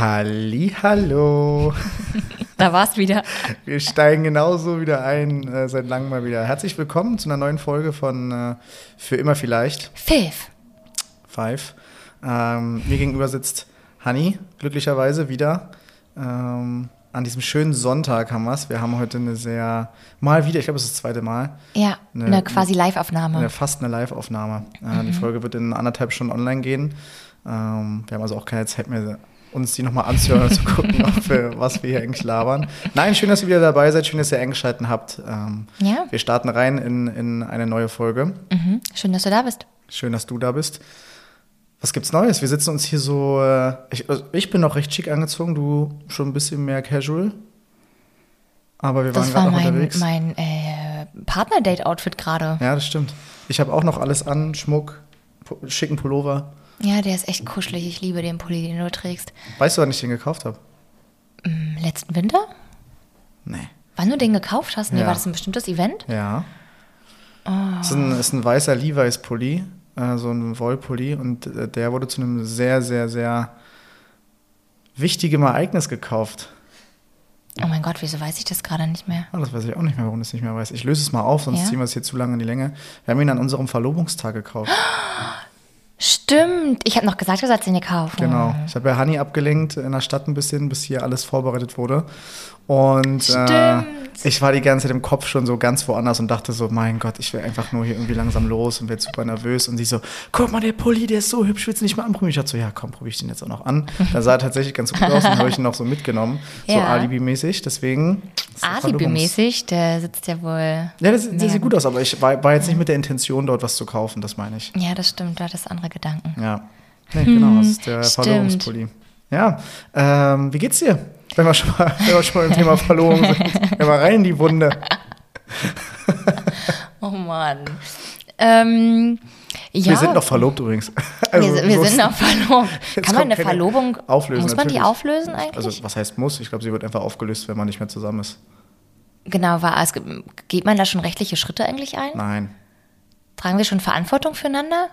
Halli, hallo. Da war's wieder. Wir steigen genauso wieder ein, äh, seit langem mal wieder. Herzlich willkommen zu einer neuen Folge von äh, Für immer vielleicht. Fifth. Five. Ähm, mir gegenüber sitzt Hanni, glücklicherweise wieder. Ähm, an diesem schönen Sonntag haben wir es. Wir haben heute eine sehr, mal wieder, ich glaube, es ist das zweite Mal. Ja, eine, eine quasi Live-Aufnahme. Eine, fast eine Live-Aufnahme. Äh, Die Folge wird in anderthalb Stunden online gehen. Ähm, wir haben also auch keine Zeit mehr, uns die nochmal anzuhören und zu gucken, wir, was wir hier eigentlich labern. Nein, schön, dass ihr wieder dabei seid, schön, dass ihr eingeschaltet habt. Ähm, Ja. Wir starten rein in, in eine neue Folge. Mhm. Schön, dass du da bist. Schön, dass du da bist. Was gibt's Neues? Wir sitzen uns hier so. Äh, ich, also ich bin noch recht schick angezogen, du schon ein bisschen mehr casual. Aber wir waren Das war gerade noch mein, unterwegs. mein äh, Partner-Date-Outfit gerade. Ja, das stimmt. Ich habe auch noch alles an, Schmuck, schicken Pullover. Ja, der ist echt kuschelig. Ich liebe den Pulli, den du trägst. Weißt du, wann ich den gekauft habe? Im letzten Winter? Nee. Wann du den gekauft hast? Nee, Ja. war das ein bestimmtes Event? Ja. Ah. Es ist ein, ist ein weißer Levi's-Pulli, äh, so ein Wollpulli. Und äh, der wurde zu einem sehr, sehr, sehr wichtigen Ereignis gekauft. Oh mein Gott, wieso weiß ich das gerade nicht mehr? Ah, das weiß ich auch nicht mehr, warum ich es nicht mehr weiß. Ich löse es mal auf, sonst Ja? ziehen wir es hier zu lange in die Länge. Wir haben ihn an unserem Verlobungstag gekauft. Stimmt. Ich habe noch gesagt, du sollst ihn dir kaufen. Genau. Ich habe ja Hani abgelenkt in der Stadt ein bisschen, bis hier alles vorbereitet wurde. Und äh, ich war die ganze Zeit im Kopf schon so ganz woanders und dachte so, mein Gott, ich will einfach nur hier irgendwie langsam los und werde super nervös. Und sie so, guck mal, der Pulli, der ist so hübsch, willst du nicht mal anprobieren? Ich dachte so, ja, komm, probiere ich den jetzt auch noch an. Da sah er tatsächlich ganz gut aus und habe ich ihn noch so mitgenommen. So Ja. Alibi-mäßig. Deswegen. Alibi-mäßig, der sitzt ja wohl. Ja, das, der sieht gut aus, aber ich war, war jetzt nicht mit der Intention, dort was zu kaufen, das meine ich. Ja, das stimmt, du hattest andere Gedanken. Ja. Nee, genau, das ist der Hm, stimmt. Ja, ähm, wie geht's dir? Wenn wir schon mal, wenn wir schon mal im Thema Verlobung sind. Geh mal rein in die Wunde. Oh Mann. Ähm, ja. Wir sind noch verlobt übrigens. Also, wir, wir sind noch verlobt. Kann man eine Verlobung auflösen, Muss man die natürlich. auflösen eigentlich? Also, was heißt muss? Ich glaube, sie wird einfach aufgelöst, wenn man nicht mehr zusammen ist. genau, war es, geht man da schon rechtliche Schritte eigentlich ein? Nein. Tragen wir schon Verantwortung füreinander?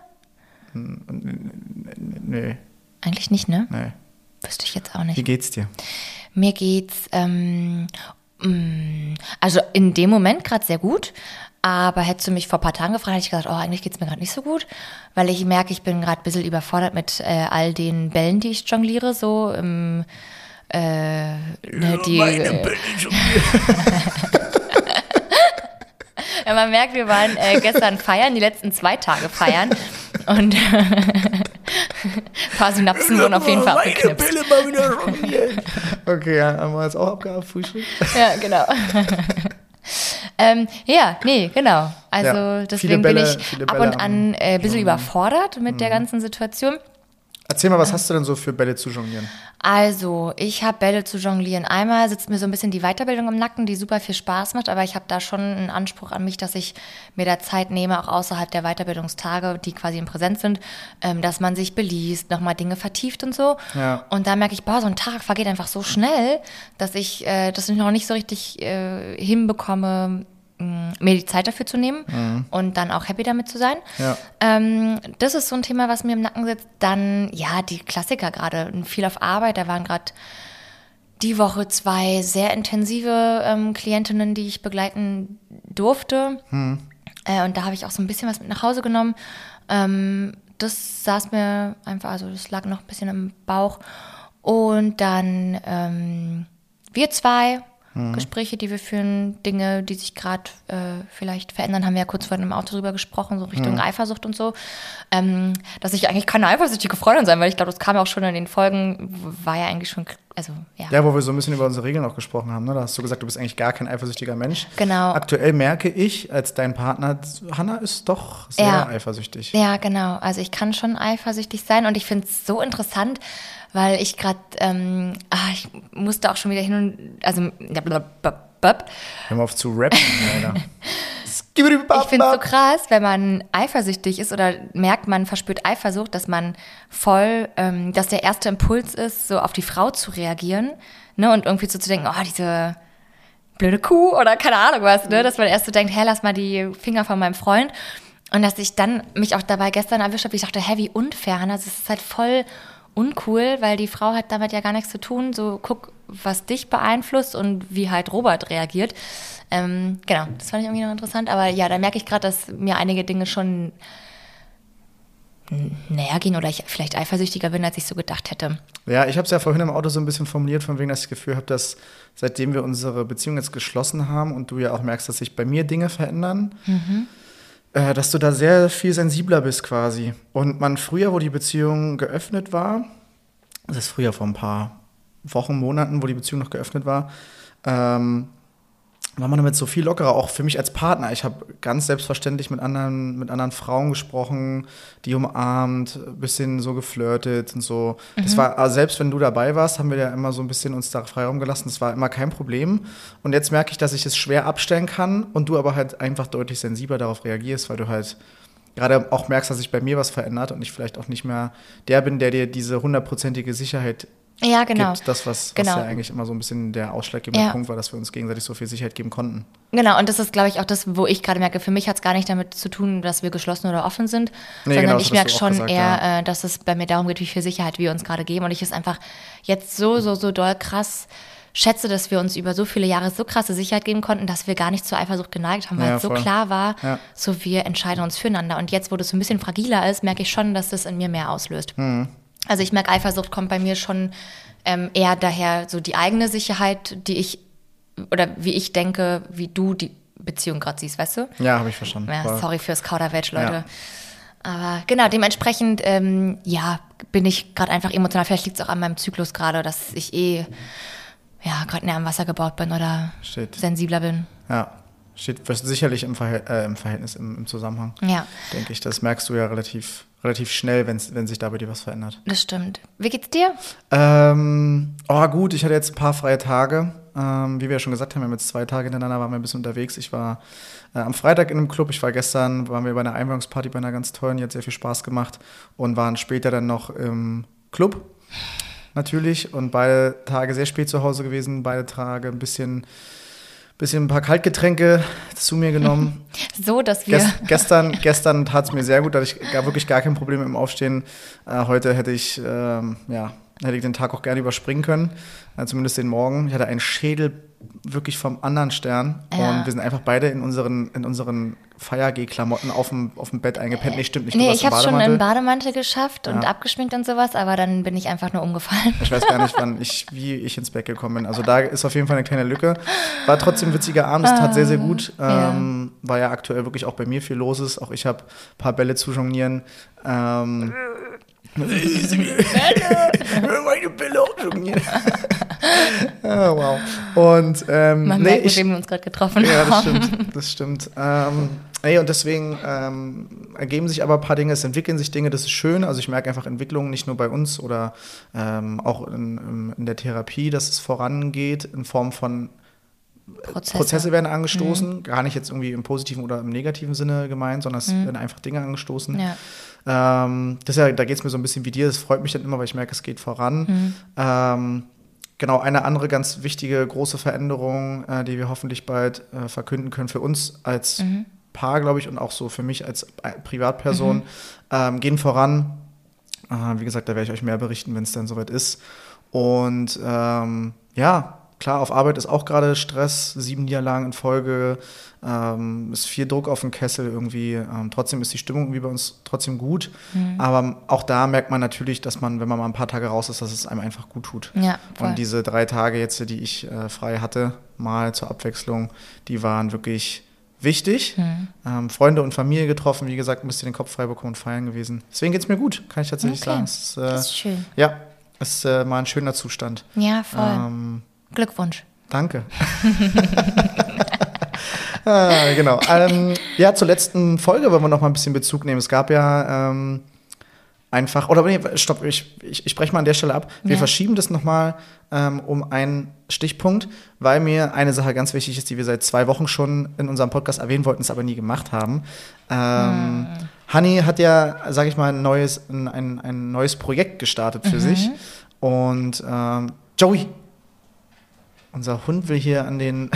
Nee, Eigentlich nicht, ne? nee. Wüsste ich jetzt auch Wie nicht. geht's dir? Mir geht's, ähm, mm, also in dem Moment gerade sehr gut. Aber hättest du mich vor ein paar Tagen gefragt, hätte ich gesagt, oh, eigentlich geht's mir gerade nicht so gut, weil ich merke, ich bin gerade ein bisschen überfordert mit äh, all den Bällen, die ich jongliere, so im, äh, ne, die, äh, ja, man merkt, wir waren äh, gestern feiern, die letzten zwei Tage feiern und ein paar Synapsen wurden auf jeden Fall abgeknipst. Pille mal wieder jongliert. Okay, ja, haben wir jetzt auch abgehabt, Frühstück? Ja, genau. ähm, ja, nee, genau. Also Ja, deswegen Bälle- bin ich ab und an äh, ein bisschen überfordert mit Mhm. der ganzen Situation. Erzähl mal, was hast du denn so für Bälle zu jonglieren? Also, ich habe Bälle zu jonglieren. Einmal sitzt mir so ein bisschen die Weiterbildung im Nacken, die super viel Spaß macht, aber ich habe da schon einen Anspruch an mich, dass ich mir da Zeit nehme, auch außerhalb der Weiterbildungstage, die quasi im Präsent sind, ähm, dass man sich beliest, nochmal Dinge vertieft und so. Ja. Und da merke ich, boah, so ein Tag vergeht einfach so schnell, dass ich äh, das noch nicht so richtig äh, hinbekomme, mir die Zeit dafür zu nehmen und dann auch happy damit zu sein. Ja. Ähm, das ist so ein Thema, was mir im Nacken sitzt. Dann, ja, die Klassiker gerade. Viel auf Arbeit. Da waren gerade die Woche zwei sehr intensive ähm, Klientinnen, die ich begleiten durfte. Äh, und da habe ich auch so ein bisschen was mit nach Hause genommen. Ähm, das saß mir einfach, also das lag noch ein bisschen im Bauch. Und dann ähm, wir zwei. Gespräche, die wir führen, Dinge, die sich gerade äh, vielleicht verändern, haben wir ja kurz vorhin im Auto drüber gesprochen, so Richtung Eifersucht und so. Ähm, dass ich eigentlich keine eifersüchtige Freundin sein, weil ich glaube, das kam ja auch schon in den Folgen, war ja eigentlich schon, also ja. Ja, wo wir so ein bisschen über unsere Regeln auch gesprochen haben. Ne? Da hast du gesagt, du bist eigentlich gar kein eifersüchtiger Mensch. Genau. Aktuell merke ich, als dein Partner, Hanna ist doch sehr Ja. eifersüchtig. Ja, genau. Also ich kann schon eifersüchtig sein und ich finde es so interessant, weil ich gerade, ähm, ah, ich musste auch schon wieder hin und, also, ja, blablabla. Hör mal auf zu rappen, Alter. Ich finde es so krass, wenn man eifersüchtig ist oder merkt, man verspürt Eifersucht, dass man voll, ähm, dass der erste Impuls ist, so auf die Frau zu reagieren, ne, und irgendwie so zu denken, oh, diese blöde Kuh oder keine Ahnung was, ne, dass man erst so denkt, hä, lass mal die Finger von meinem Freund. Und dass ich dann mich auch dabei gestern erwischt habe, ich dachte, hä, wie unfair, Hannah, das ist halt voll uncool, weil die Frau hat damit ja gar nichts zu tun. So guck, was dich beeinflusst und wie halt Robert reagiert. Ähm, genau, das fand ich irgendwie noch interessant. Aber ja, da merke ich gerade, dass mir einige Dinge schon näher gehen oder ich vielleicht eifersüchtiger bin, als ich so gedacht hätte. Ja, ich habe es ja vorhin im Auto so ein bisschen formuliert, von wegen, dass ich das Gefühl habe, dass seitdem wir unsere Beziehung jetzt geschlossen haben und du ja auch merkst, dass sich bei mir Dinge verändern, mhm. Äh, dass du da sehr viel sensibler bist quasi. Und man früher, wo die Beziehung geöffnet war, das ist früher vor ein paar Wochen, Monaten, wo die Beziehung noch geöffnet war, ähm, war man damit so viel lockerer, auch für mich als Partner. Ich habe ganz selbstverständlich mit anderen, mit anderen Frauen gesprochen, die umarmt, ein bisschen so geflirtet und so. Mhm. Das war, also selbst wenn du dabei warst, haben wir ja immer so ein bisschen uns da Freiraum gelassen. Das war immer kein Problem. Und jetzt merke ich, dass ich es schwer abstellen kann und du aber halt einfach deutlich sensibler darauf reagierst, weil du halt gerade auch merkst, dass sich bei mir was verändert und ich vielleicht auch nicht mehr der bin, der dir diese hundertprozentige Sicherheit ja, genau. gibt. Das, was, genau. was ja eigentlich immer so ein bisschen der ausschlaggebende ja. Punkt war, dass wir uns gegenseitig so viel Sicherheit geben konnten. Genau, und das ist, glaube ich, auch das, wo ich gerade merke, für mich hat es gar nicht damit zu tun, dass wir geschlossen oder offen sind, nee, sondern genau, ich merke schon gesagt, eher, ja. äh, dass es bei mir darum geht, wie viel Sicherheit wir uns gerade geben. Und ich es einfach jetzt so, so, so doll krass schätze, dass wir uns über so viele Jahre so krasse Sicherheit geben konnten, dass wir gar nicht zur Eifersucht geneigt haben, weil ja, es so klar war, ja. so wir entscheiden uns füreinander. Und jetzt, wo das so ein bisschen fragiler ist, merke ich schon, dass das in mir mehr auslöst. Mhm. Also ich merke, Eifersucht kommt bei mir schon ähm, eher daher so die eigene Sicherheit, die ich oder wie ich denke, wie du die Beziehung gerade siehst, weißt du? Ja, habe ich verstanden. Ja, sorry fürs Kauderwelsch, Leute. Ja. Aber genau, dementsprechend, ähm, ja, bin ich gerade einfach emotional. Vielleicht liegt es auch an meinem Zyklus gerade, dass ich eh, ja, gerade näher am Wasser gebaut bin oder Shit. sensibler bin. Ja, steht sicherlich im, Verhält äh, im Verhältnis, im, im, Zusammenhang. Ja. Denke ich. Das merkst du ja relativ relativ schnell, wenn sich da bei dir was verändert. Das stimmt. Wie geht's dir? Ähm, oh, gut, ich hatte jetzt ein paar freie Tage. Ähm, wie wir ja schon gesagt haben, wir haben jetzt zwei Tage hintereinander, waren wir ein bisschen unterwegs. Ich war äh, am Freitag in einem Club, ich war gestern, waren wir bei einer Einweihungsparty bei einer ganz tollen, die hat sehr viel Spaß gemacht und waren später dann noch im Club natürlich und beide Tage sehr spät zu Hause gewesen, beide Tage ein bisschen bisschen ein paar Kaltgetränke zu mir genommen. so, dass wir. Gest, gestern gestern tat es mir sehr gut, da hatte ich gar, wirklich gar kein Problem im Aufstehen. Äh, heute hätte ich, ähm, ja, hätte ich den Tag auch gerne überspringen können, äh, zumindest den Morgen. Ich hatte einen Schädel wirklich vom anderen Stern. Ja. Und wir sind einfach beide in unseren, in unseren Feier-G-Klamotten auf dem, auf dem Bett eingepennt. Nee, stimmt nicht. Nee, ich habe es schon im Bademantel geschafft und ja. abgeschminkt und sowas, aber dann bin ich einfach nur umgefallen. Ich weiß gar nicht, wann ich, wie ich ins Bett gekommen bin. Also da ist auf jeden Fall eine kleine Lücke. War trotzdem ein witziger Abend, es tat sehr, sehr gut. Ähm, ja. War ja aktuell wirklich auch bei mir viel los ist. Auch ich habe ein paar Bälle zu jonglieren. Ähm, Meine Bälle auch jonglieren. oh, wow. Und ähm, Man nee, merkt, ich, mit wem wir uns gerade getroffen ja, haben. Ja, das stimmt. Das stimmt. Ähm, nee, und deswegen ähm, ergeben sich aber ein paar Dinge, es entwickeln sich Dinge, das ist schön. Also ich merke einfach Entwicklungen nicht nur bei uns oder ähm, auch in, in der Therapie, dass es vorangeht in Form von Prozesse, Prozesse werden angestoßen, mhm. gar nicht jetzt irgendwie im positiven oder im negativen Sinne gemeint, sondern es mhm. werden einfach Dinge angestoßen. Ja. Ähm, das ja, da geht es mir so ein bisschen wie dir, das freut mich dann immer, weil ich merke, es geht voran. Mhm. Ähm, genau, eine andere ganz wichtige große Veränderung, äh, die wir hoffentlich bald äh, verkünden können für uns als mhm. Paar, glaube ich, und auch so für mich als äh, Privatperson, mhm. ähm, gehen voran. Äh, wie gesagt, da werde ich euch mehr berichten, wenn es dann soweit ist. Und ähm, ja, klar, auf Arbeit ist auch gerade Stress, sieben Niederlagen in Folge, ähm, ist viel Druck auf den Kessel irgendwie. Ähm, trotzdem ist die Stimmung irgendwie bei uns trotzdem gut. Mhm. Aber auch da merkt man natürlich, dass man, wenn man mal ein paar Tage raus ist, dass es einem einfach gut tut. Ja, Und diese drei Tage jetzt, die ich äh, frei hatte, mal zur Abwechslung, die waren wirklich wichtig. Mhm. Ähm, Freunde und Familie getroffen, wie gesagt, ein bisschen den Kopf frei bekommen und feiern gewesen. Deswegen geht es mir gut, kann ich tatsächlich okay. sagen. Ist, äh, das ist schön. Ja, es ist äh, mal ein schöner Zustand. Ja, voll. Ähm, Glückwunsch. Danke. ah, genau. Ähm, ja, zur letzten Folge wollen wir noch mal ein bisschen Bezug nehmen. Es gab ja ähm, einfach, oder nee, stopp, ich, ich, ich spreche mal an der Stelle ab. Wir ja. verschieben das noch mal ähm, um einen Stichpunkt, weil mir eine Sache ganz wichtig ist, die wir seit zwei Wochen schon in unserem Podcast erwähnen wollten, es aber nie gemacht haben. Ähm, hm. Honey hat ja, sage ich mal, ein neues, ein, ein neues Projekt gestartet für mhm. sich. Und ähm, Joey, unser Hund will hier an den.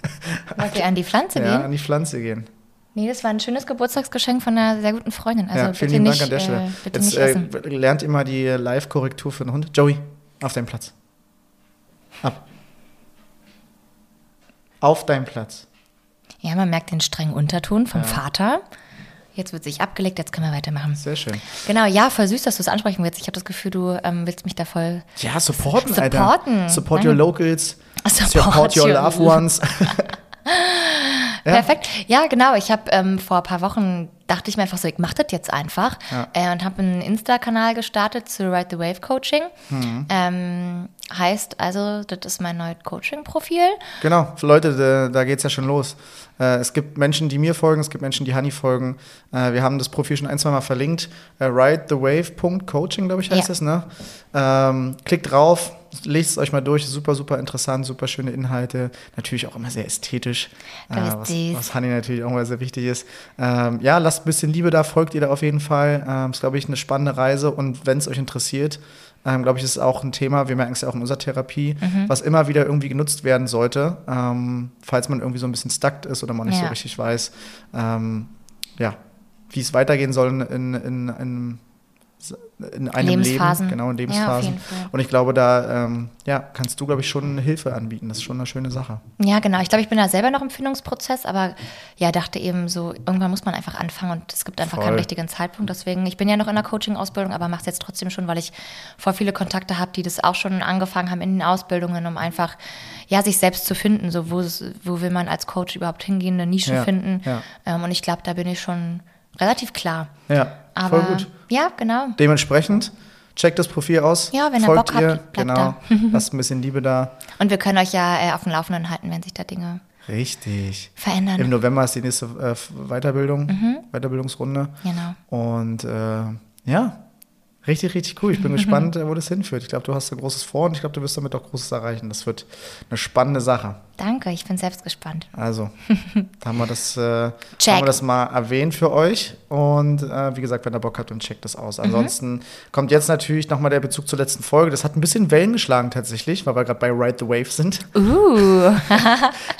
Wollt ihr an die Pflanze gehen? Ja, an die Pflanze gehen. Nee, das war ein schönes Geburtstagsgeschenk von einer sehr guten Freundin. Also ja, vielen bitte nicht, Dank an der Stelle. Äh, Jetzt äh, lernt mal die Live-Korrektur für den Hund. Joey, auf deinen Platz. Ab. Auf deinen Platz. Ja, man merkt den strengen Unterton vom Ja. Vater. Jetzt wird sich abgelegt, jetzt können wir weitermachen. Sehr schön. Genau, ja, voll süß, dass du es ansprechen willst. Ich habe das Gefühl, du ähm, willst mich da voll. Ja, supporten, Supporten. Alter. Support your Nein. locals. Support Support your loved ones. Ja. Perfekt. Ja, genau. Ich habe ähm, vor ein paar Wochen dachte ich mir einfach so, ich mache das jetzt einfach Ja. äh, und habe einen Insta-Kanal gestartet zu Ride the Wave Coaching. Mhm. Ähm, heißt also, das ist mein neues Coaching-Profil. Genau, für Leute, da, da geht es ja schon los. Äh, es gibt Menschen, die mir folgen, es gibt Menschen, die Honey folgen. Äh, wir haben das Profil schon ein, zwei Mal verlinkt. Äh, ridethewave.coaching, glaube ich, heißt Ja. es, ne? Ähm, klickt drauf, lest es euch mal durch. Super, super interessant, super schöne Inhalte. Natürlich auch immer sehr ästhetisch. Bist was, was Honey natürlich auch immer sehr wichtig ist. Ähm, ja, lasst ein bisschen Liebe da, folgt ihr da auf jeden Fall. Ähm, ist, glaube ich, eine spannende Reise und wenn es euch interessiert, ähm, glaube ich, ist es auch ein Thema, wir merken es ja auch in unserer Therapie, Mhm. was immer wieder irgendwie genutzt werden sollte, ähm, falls man irgendwie so ein bisschen stuckt ist oder man nicht so Ja. richtig weiß, ähm, ja, wie es weitergehen soll in, in, in, in einem Lebensphasen. Leben, genau in Ja, Lebensphasen. Fall. Und ich glaube, da ähm, ja, kannst du, glaube ich, schon Hilfe anbieten. Das ist schon eine schöne Sache. Ja, genau. Ich glaube, ich bin da selber noch im Findungsprozess, aber ja, dachte eben so, irgendwann muss man einfach anfangen und es gibt einfach Voll. keinen richtigen Zeitpunkt. Deswegen, ich bin ja noch in der Coaching-Ausbildung, aber mache es jetzt trotzdem schon, weil ich voll viele Kontakte habe, die das auch schon angefangen haben in den Ausbildungen, um einfach, ja, sich selbst zu finden. So, wo, wo will man als Coach überhaupt hingehen, eine Nische Ja, finden. ja. Ähm, und ich glaube, da bin ich schon relativ klar. Ja, Aber voll gut. ja, genau. Dementsprechend, checkt das Profil aus. Ja, wenn ihr folgt Bock habt, ihr, bleibt genau. da. Lasst ein bisschen Liebe da. Und wir können euch ja äh, auf dem Laufenden halten, wenn sich da Dinge Richtig. verändern. Im November ist die nächste äh, Weiterbildung, Mhm. Weiterbildungsrunde. Genau. Und äh, ja, richtig, richtig cool. Ich bin gespannt, äh, wo das hinführt. Ich glaube, du hast ein großes vor und ich glaube, du wirst damit auch Großes erreichen. Das wird eine spannende Sache. Danke, ich bin selbst gespannt. Also, da haben wir das, äh, haben wir das mal erwähnt für euch. Und äh, wie gesagt, wenn ihr Bock habt, dann checkt das Mhm. aus. Ansonsten kommt jetzt natürlich nochmal der Bezug zur letzten Folge. Das hat ein bisschen Wellen geschlagen tatsächlich, weil wir gerade bei Ride the Wave sind. Uh.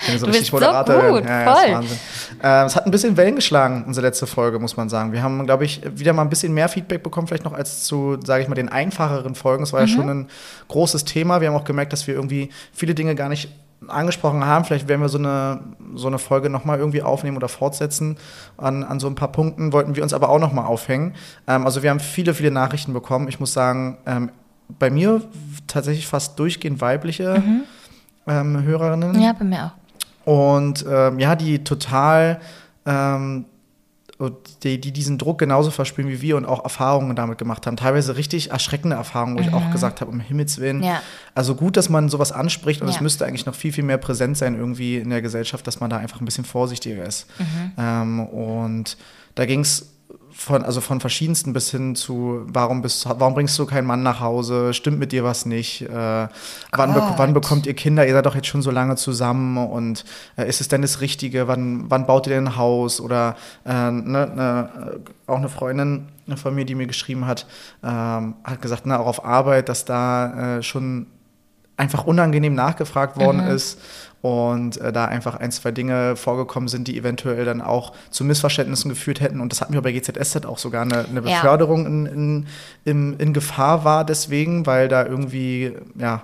Ich bin so Du richtig bist so ja, ja, das voll. Äh, es hat ein bisschen Wellen geschlagen, unsere letzte Folge, muss man sagen. Wir haben, glaube ich, wieder mal ein bisschen mehr Feedback bekommen, vielleicht noch als zu, sage ich mal, den einfacheren Folgen. Es war Mhm. ja schon ein großes Thema. Wir haben auch gemerkt, dass wir irgendwie viele Dinge gar nicht angesprochen haben. Vielleicht werden wir so eine, so eine Folge nochmal irgendwie aufnehmen oder fortsetzen. An, an so ein paar Punkten wollten wir uns aber auch nochmal aufhängen. Ähm, also wir haben viele, viele Nachrichten bekommen. Ich muss sagen, ähm, bei mir tatsächlich fast durchgehend weibliche ähm, Hörerinnen. Mhm. Ja, bei mir auch. Und ähm, ja, die total, ähm, die, die diesen Druck genauso verspüren wie wir und auch Erfahrungen damit gemacht haben. Teilweise richtig erschreckende Erfahrungen, wo ich auch gesagt habe, um Himmels Willen. Mhm. Ja. Also gut, dass man sowas anspricht und es Ja. müsste eigentlich noch viel, viel mehr präsent sein irgendwie in der Gesellschaft, dass man da einfach ein bisschen vorsichtiger ist. Mhm. Ähm, und da ging es von, also von verschiedensten bis hin zu, warum, bist, warum bringst du keinen Mann nach Hause? Stimmt mit dir was nicht? Äh, wann, be wann bekommt ihr Kinder? Ihr seid doch jetzt schon so lange zusammen und äh, ist es denn das Richtige? Wann, wann baut ihr denn ein Haus? Oder äh, ne, ne, äh, auch eine Freundin von mir, die mir geschrieben hat, ähm, hat gesagt, na, auch auf Arbeit, dass da äh, schon einfach unangenehm nachgefragt worden Mhm. ist und äh, da einfach ein, zwei Dinge vorgekommen sind, die eventuell dann auch zu Missverständnissen geführt hätten. Und das hatten wir bei GZSZ auch sogar eine, eine Ja. Beförderung in, in, in, in Gefahr war deswegen, weil da irgendwie, ja,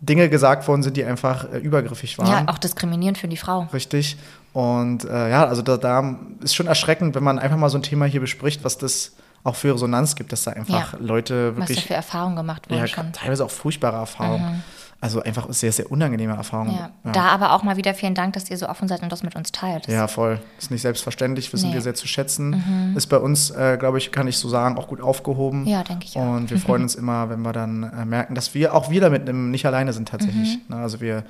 Dinge gesagt worden sind, die einfach äh, übergriffig waren. Ja, auch diskriminierend für die Frau. Richtig. Und äh, ja, also da, da ist schon erschreckend, wenn man einfach mal so ein Thema hier bespricht, was das auch für Resonanz gibt, dass da einfach Ja. Leute Was da wirklich für Erfahrungen gemacht wurden ja, schon. teilweise auch furchtbare Erfahrungen. Also einfach sehr, sehr unangenehme Erfahrungen. Ja. Ja. Da aber auch mal wieder vielen Dank, dass ihr so offen seid und das mit uns teilt. Das Ja, voll. Ist nicht selbstverständlich, wissen Nee. Mhm. wir sehr zu schätzen. Ist bei uns, äh, glaube ich, kann ich so sagen, auch gut aufgehoben. Ja, denke ich auch. Und wir freuen uns immer, wenn wir dann äh, merken, dass wir auch wir damit nicht alleine sind tatsächlich. Mhm. Ne, also wir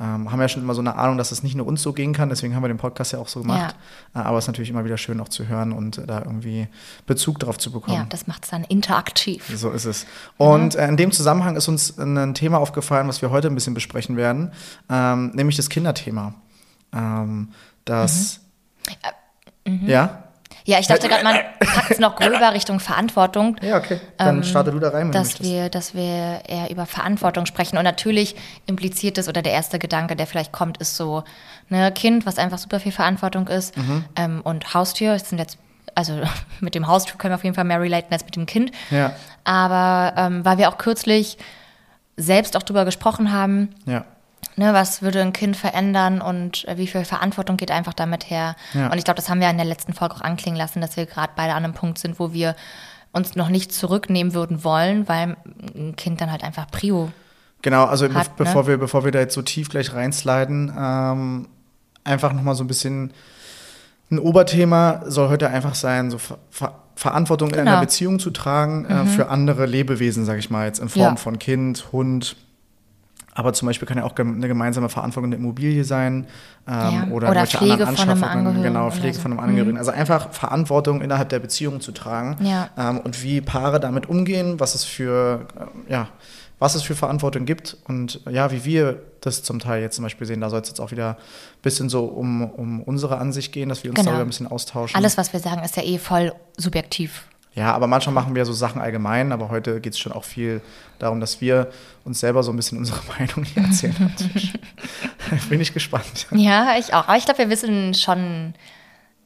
ähm, haben ja schon immer so eine Ahnung, dass es nicht nur uns so gehen kann, deswegen haben wir den Podcast ja auch so gemacht. Äh, aber es ist natürlich immer wieder schön auch zu hören und äh, da irgendwie Bezug drauf zu bekommen. Ja, das macht es dann interaktiv. So ist es. Und äh, in dem Zusammenhang ist uns ein Thema aufgefallen, was wir heute ein bisschen besprechen werden, ähm, nämlich das Kinderthema. Ähm, das. Mhm. Ja? Ja, ich dachte gerade, man packt es noch gröber Richtung Verantwortung. Ja, okay. Dann ähm, starte du da rein, wenn dass du wir, Dass wir eher über Verantwortung sprechen. Und natürlich impliziert es, oder der erste Gedanke, der vielleicht kommt, ist so, ne, Kind, was einfach super viel Verantwortung ist. Mhm. Ähm, und Haustier, das sind jetzt also mit dem Haustier können wir auf jeden Fall mehr relaten als mit dem Kind. Ja. Aber ähm, weil wir auch kürzlich selbst auch drüber gesprochen haben, ja. Ne, was würde ein Kind verändern und äh, wie viel Verantwortung geht einfach damit her. Ja. Und ich glaube, das haben wir in der letzten Folge auch anklingen lassen, dass wir gerade beide an einem Punkt sind, wo wir uns noch nicht zurücknehmen würden wollen, weil ein Kind dann halt einfach Prio Genau, also hat, be ne? bevor, wir, bevor wir da jetzt so tief gleich reinsliden, ähm, einfach nochmal so ein bisschen ein Oberthema soll heute einfach sein, so Ver Ver Verantwortung genau. in einer genau. Beziehung zu tragen äh, mhm. für andere Lebewesen, sage ich mal, jetzt in Form ja. von Kind, Hund. Aber zum Beispiel kann ja auch eine gemeinsame Verantwortung der Immobilie sein ähm, ja. oder, oder Pflege von einem Angehörigen. Genau, Pflege so. von einem Angehörigen. Mhm. Also einfach Verantwortung innerhalb der Beziehung zu tragen ja. ähm, und wie Paare damit umgehen, was es für, äh, ja, was es für Verantwortung gibt und ja, wie wir das zum Teil jetzt zum Beispiel sehen. Da soll es jetzt auch wieder ein bisschen so um, um unsere Ansicht gehen, dass wir uns genau. darüber ein bisschen austauschen. Alles, was wir sagen, ist ja eh voll subjektiv. Ja, aber manchmal machen wir so Sachen allgemein, aber heute geht es schon auch viel darum, dass wir uns selber so ein bisschen unsere Meinung hier erzählen. Bin ich gespannt. Ja, ich auch. Aber ich glaube, wir wissen schon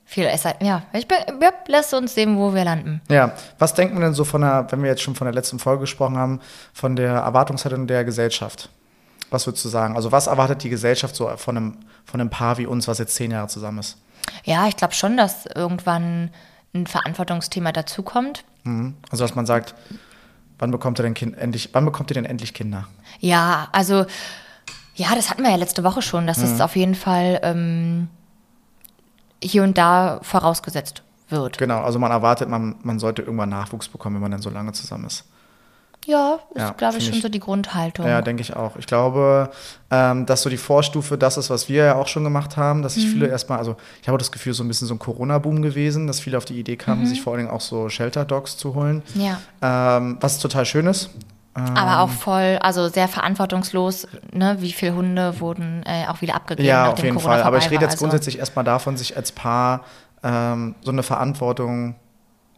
viel. Ja, ich bin, ja, lass uns sehen, wo wir landen. Ja, was denken wir denn so von der, wenn wir jetzt schon von der letzten Folge gesprochen haben, von der Erwartungshaltung der Gesellschaft? Was würdest du sagen? Also was erwartet die Gesellschaft so von einem, von einem Paar wie uns, was jetzt zehn Jahre zusammen ist? Ja, ich glaube schon, dass irgendwann ein Verantwortungsthema dazukommt. Mhm. Also dass man sagt, wann bekommt ihr denn kind endlich, wann bekommt ihr denn endlich Kinder? Ja, also ja, das hatten wir ja letzte Woche schon. Das mhm. ist auf jeden Fall ähm, hier und da vorausgesetzt wird. Genau, also man erwartet, man, man sollte irgendwann Nachwuchs bekommen, wenn man dann so lange zusammen ist. Ja, ist, ja, glaube ich, schon ich, so die Grundhaltung. Ja, denke ich auch. Ich glaube, ähm, dass so die Vorstufe das ist, was wir ja auch schon gemacht haben, dass sich mhm. viele erstmal, also ich habe das Gefühl, so ein bisschen so ein Corona-Boom gewesen, dass viele auf die Idee kamen, mhm. sich vor allen Dingen auch so Shelter-Dogs zu holen. Ja. Ähm, was total schön ist. Aber auch ähm, voll, also sehr verantwortungslos, ne? wie viele Hunde wurden äh, auch wieder abgegeben. Ja, auf jeden Corona Fall. Aber ich rede jetzt also. grundsätzlich erstmal davon, sich als Paar ähm, so eine Verantwortung,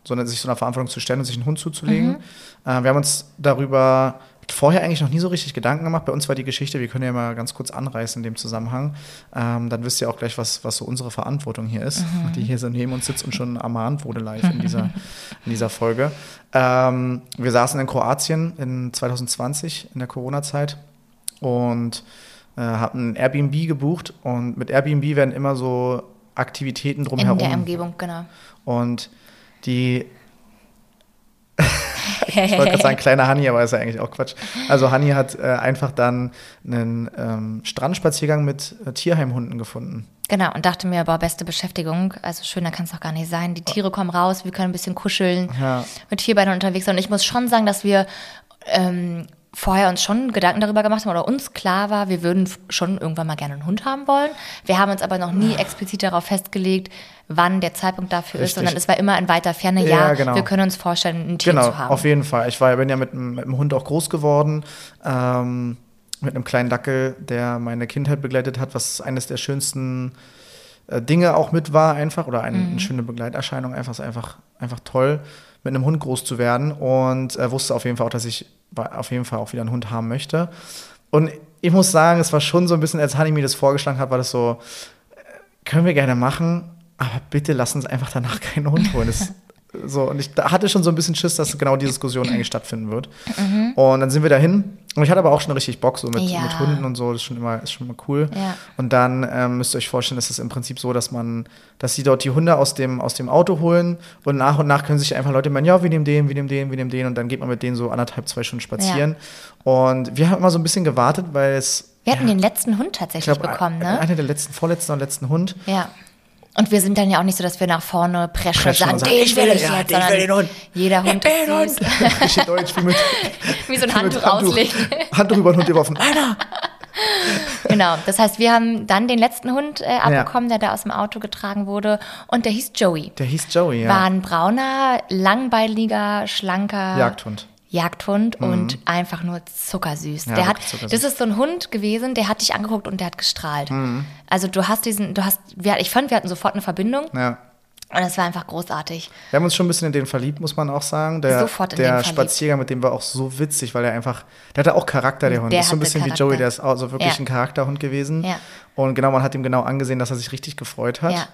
so eine, sich so einer Verantwortung zu stellen und sich einen Hund zuzulegen. Mhm. Äh, wir haben uns darüber vorher eigentlich noch nie so richtig Gedanken gemacht. Bei uns war die Geschichte, wir können ja mal ganz kurz anreißen in dem Zusammenhang. Ähm, dann wisst ihr auch gleich, was, was so unsere Verantwortung hier ist, mhm. die hier so neben uns sitzt und schon ermahnt wurde live in dieser, in dieser Folge. Ähm, wir saßen in Kroatien in 2020 in der Corona-Zeit und äh, hatten ein Airbnb gebucht und mit Airbnb werden immer so Aktivitäten drumherum. In der Umgebung, genau. Und die ich wollte gerade sagen, kleiner Hanni, aber ist ja eigentlich auch Quatsch. Also Hanni hat äh, einfach dann einen ähm, Strandspaziergang mit äh, Tierheimhunden gefunden. Genau, und dachte mir, boah, beste Beschäftigung. Also schöner kann es doch gar nicht sein. Die Tiere kommen raus, wir können ein bisschen kuscheln, ja. mit Vierbeinen unterwegs sein. Und ich muss schon sagen, dass wir ähm, vorher uns schon Gedanken darüber gemacht haben oder uns klar war, wir würden schon irgendwann mal gerne einen Hund haben wollen. Wir haben uns aber noch nie explizit darauf festgelegt, wann der Zeitpunkt dafür Richtig. ist, sondern es war immer in weiter Ferne, ja, ja genau. wir können uns vorstellen, ein Tier genau, zu haben. Auf jeden Fall. Ich war, bin ja mit, mit dem Hund auch groß geworden. Ähm, mit einem kleinen Dackel, der meine Kindheit begleitet hat, was eines der schönsten äh, Dinge auch mit war, einfach, oder eine, mhm. eine schöne Begleiterscheinung, einfach, einfach, einfach toll, mit einem Hund groß zu werden und äh, wusste auf jeden Fall auch, dass ich auf jeden Fall auch wieder einen Hund haben möchte. Und ich muss sagen, es war schon so ein bisschen, als Hani mir das vorgeschlagen hat, war das so, äh, können wir gerne machen, aber bitte lass uns einfach danach keinen Hund holen. Das, so, und ich hatte schon so ein bisschen Schiss, dass genau die Diskussion eigentlich stattfinden wird. Mhm. Und dann sind wir dahin. Und ich hatte aber auch schon richtig Bock, so mit, ja. mit Hunden und so, das ist schon immer, ist schon immer cool. Ja. Und dann ähm, müsst ihr euch vorstellen, es im Prinzip so, dass man, dass sie dort die Hunde aus dem, aus dem Auto holen und nach und nach können sich einfach Leute meinen, ja, wir nehmen den, wir nehmen den, wir nehmen den und dann geht man mit denen so anderthalb, zwei Stunden spazieren. Ja. Und wir haben immer so ein bisschen gewartet, weil es. Wir hatten den letzten Hund tatsächlich glaub, bekommen, ne? Einer der letzten, vorletzten und letzten Hund. Ja. Und wir sind dann ja auch nicht so, dass wir nach vorne preschen, preschen und sagen, den will ich ja, jetzt, sondern den Hund. jeder Hund den ist süß. Hund. Deutsch, wie, mit, wie so ein Handtuch, Handtuch auslegen. Handtuch über den Hund geworfen. Einer! genau, das heißt, wir haben dann den letzten Hund äh, abbekommen, ja. der da aus dem Auto getragen wurde und der hieß Joey. Der hieß Joey, ja. War ein brauner, langbeiliger, schlanker Jagdhund. Jagdhund mhm. und einfach nur zuckersüß. Ja, der hat, zuckersüß. das ist so ein Hund gewesen, der hat dich angeguckt und der hat gestrahlt. Mhm. Also du hast diesen, du hast, wir, ich fand, wir hatten sofort eine Verbindung. Ja. Und es war einfach großartig. Wir haben uns schon ein bisschen in den verliebt, muss man auch sagen. Der, Sofort in der den. Spaziergang mit dem war auch so witzig, weil er einfach, der hatte auch Charakter, der Hund. Der das ist so ein bisschen Charakter. wie Joey, der ist auch so wirklich Ja. ein Charakterhund gewesen. Ja. Und genau, man hat ihm genau angesehen, dass er sich richtig gefreut hat. Ja.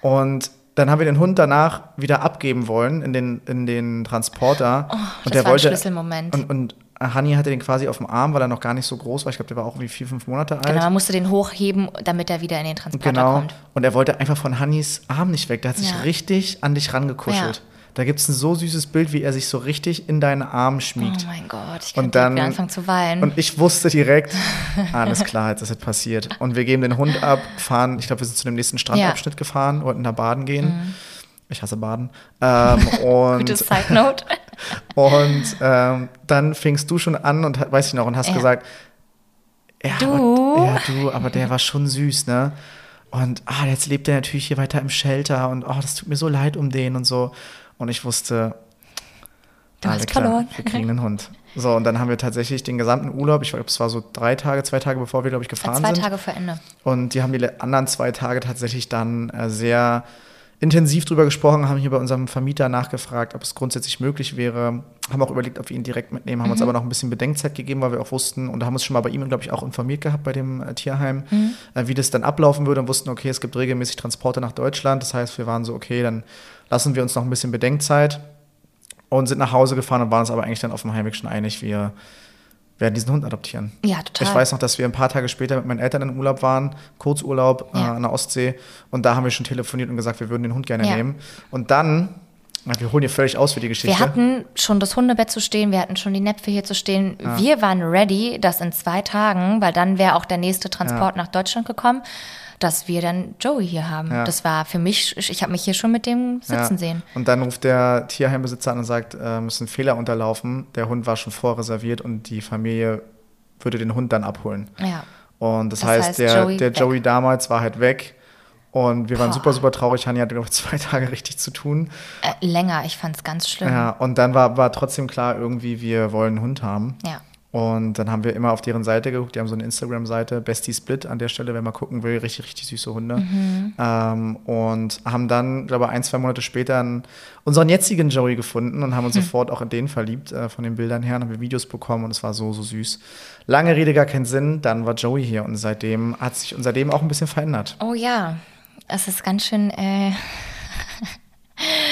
Und dann haben wir den Hund danach wieder abgeben wollen in den, in den Transporter. Oh, und der war ein wollte, Schlüsselmoment. Und, und Hani hatte den quasi auf dem Arm, weil er noch gar nicht so groß war. Ich glaube, der war auch irgendwie vier, fünf Monate alt. Genau, man musste den hochheben, damit er wieder in den Transporter Genau. kommt. Und er wollte einfach von Hannis Arm nicht weg. Der hat sich Ja. richtig an dich rangekuschelt. Ja. Da gibt es ein so süßes Bild, wie er sich so richtig in deinen Arm schmiegt. Oh mein Gott, ich Und kann dann- anfangen zu weinen. Und ich wusste direkt, alles klar, jetzt ist es passiert. Und wir geben den Hund ab, fahren, ich glaube, wir sind zu dem nächsten Strandabschnitt gefahren, wollten da baden gehen. Ich hasse Baden. Ähm, und Gute Side Note. und ähm, dann fingst du schon an und weiß ich noch und hast Ja. gesagt, ja, Du? Aber, ja, du, aber der war schon süß, ne? Und ah, jetzt lebt er natürlich hier weiter im Shelter und oh, das tut mir so leid um den und so. Und ich wusste, Du alles hast verloren. wir kriegen einen Hund. So, und dann haben wir tatsächlich den gesamten Urlaub, ich glaube, es war so drei Tage, zwei Tage, bevor wir, glaube ich, gefahren Zwei sind. Tage vor Ende. Und die haben die anderen zwei Tage tatsächlich dann äh, sehr intensiv drüber gesprochen, haben hier bei unserem Vermieter nachgefragt, ob es grundsätzlich möglich wäre, haben auch überlegt, ob wir ihn direkt mitnehmen, haben uns aber noch ein bisschen Bedenkzeit gegeben, weil wir auch wussten und haben uns schon mal bei ihm, glaube ich, auch informiert gehabt bei dem äh, Tierheim, äh, wie das dann ablaufen würde und wussten, okay, es gibt regelmäßig Transporte nach Deutschland. Das heißt, wir waren so, okay, dann lassen wir uns noch ein bisschen Bedenkzeit und sind nach Hause gefahren und waren uns aber eigentlich dann auf dem Heimweg schon einig, wir werden diesen Hund adoptieren. Ja, total. Ich weiß noch, dass wir ein paar Tage später mit meinen Eltern im Urlaub waren, Kurzurlaub äh, Ja. an der Ostsee. Und da haben wir schon telefoniert und gesagt, wir würden den Hund gerne Ja. nehmen. Und dann, wir holen hier völlig aus für die Geschichte. Wir hatten schon das Hundebett zu stehen, wir hatten schon die Näpfe hier zu stehen. Wir waren ready, dass in zwei Tagen, weil dann wäre auch der nächste Transport nach Deutschland gekommen, dass wir dann Joey hier haben. Ja. Das war für mich, ich habe mich hier schon mit dem sitzen Ja. sehen. Und dann ruft der Tierheimbesitzer an und sagt, äh, müssen Fehler unterlaufen. Der Hund war schon vorreserviert und die Familie würde den Hund dann abholen. Ja. Und das, Das heißt, heißt, der, Joey der. Joey damals war halt weg. Und wir waren Boah. super, super traurig. Hanni hatte, glaube ich, zwei Tage richtig zu tun. Äh, länger, ich fand es ganz schlimm. Ja, und dann war, war trotzdem klar, irgendwie, wir wollen einen Hund haben. Ja. Und dann haben wir immer auf deren Seite geguckt. Die haben so eine Instagram-Seite, Bestie Split an der Stelle, wenn man gucken will. Richtig, richtig süße Hunde. Mhm. Ähm, und haben dann, glaube ich, ein, zwei Monate später einen, unseren jetzigen Joey gefunden und haben uns sofort auch in den verliebt, äh, von den Bildern her. Dann haben wir Videos bekommen und es war so, so süß. Lange Rede, gar keinen Sinn. Dann war Joey hier und seitdem hat sich unser Leben auch ein bisschen verändert. Oh ja, es ist ganz schön, äh,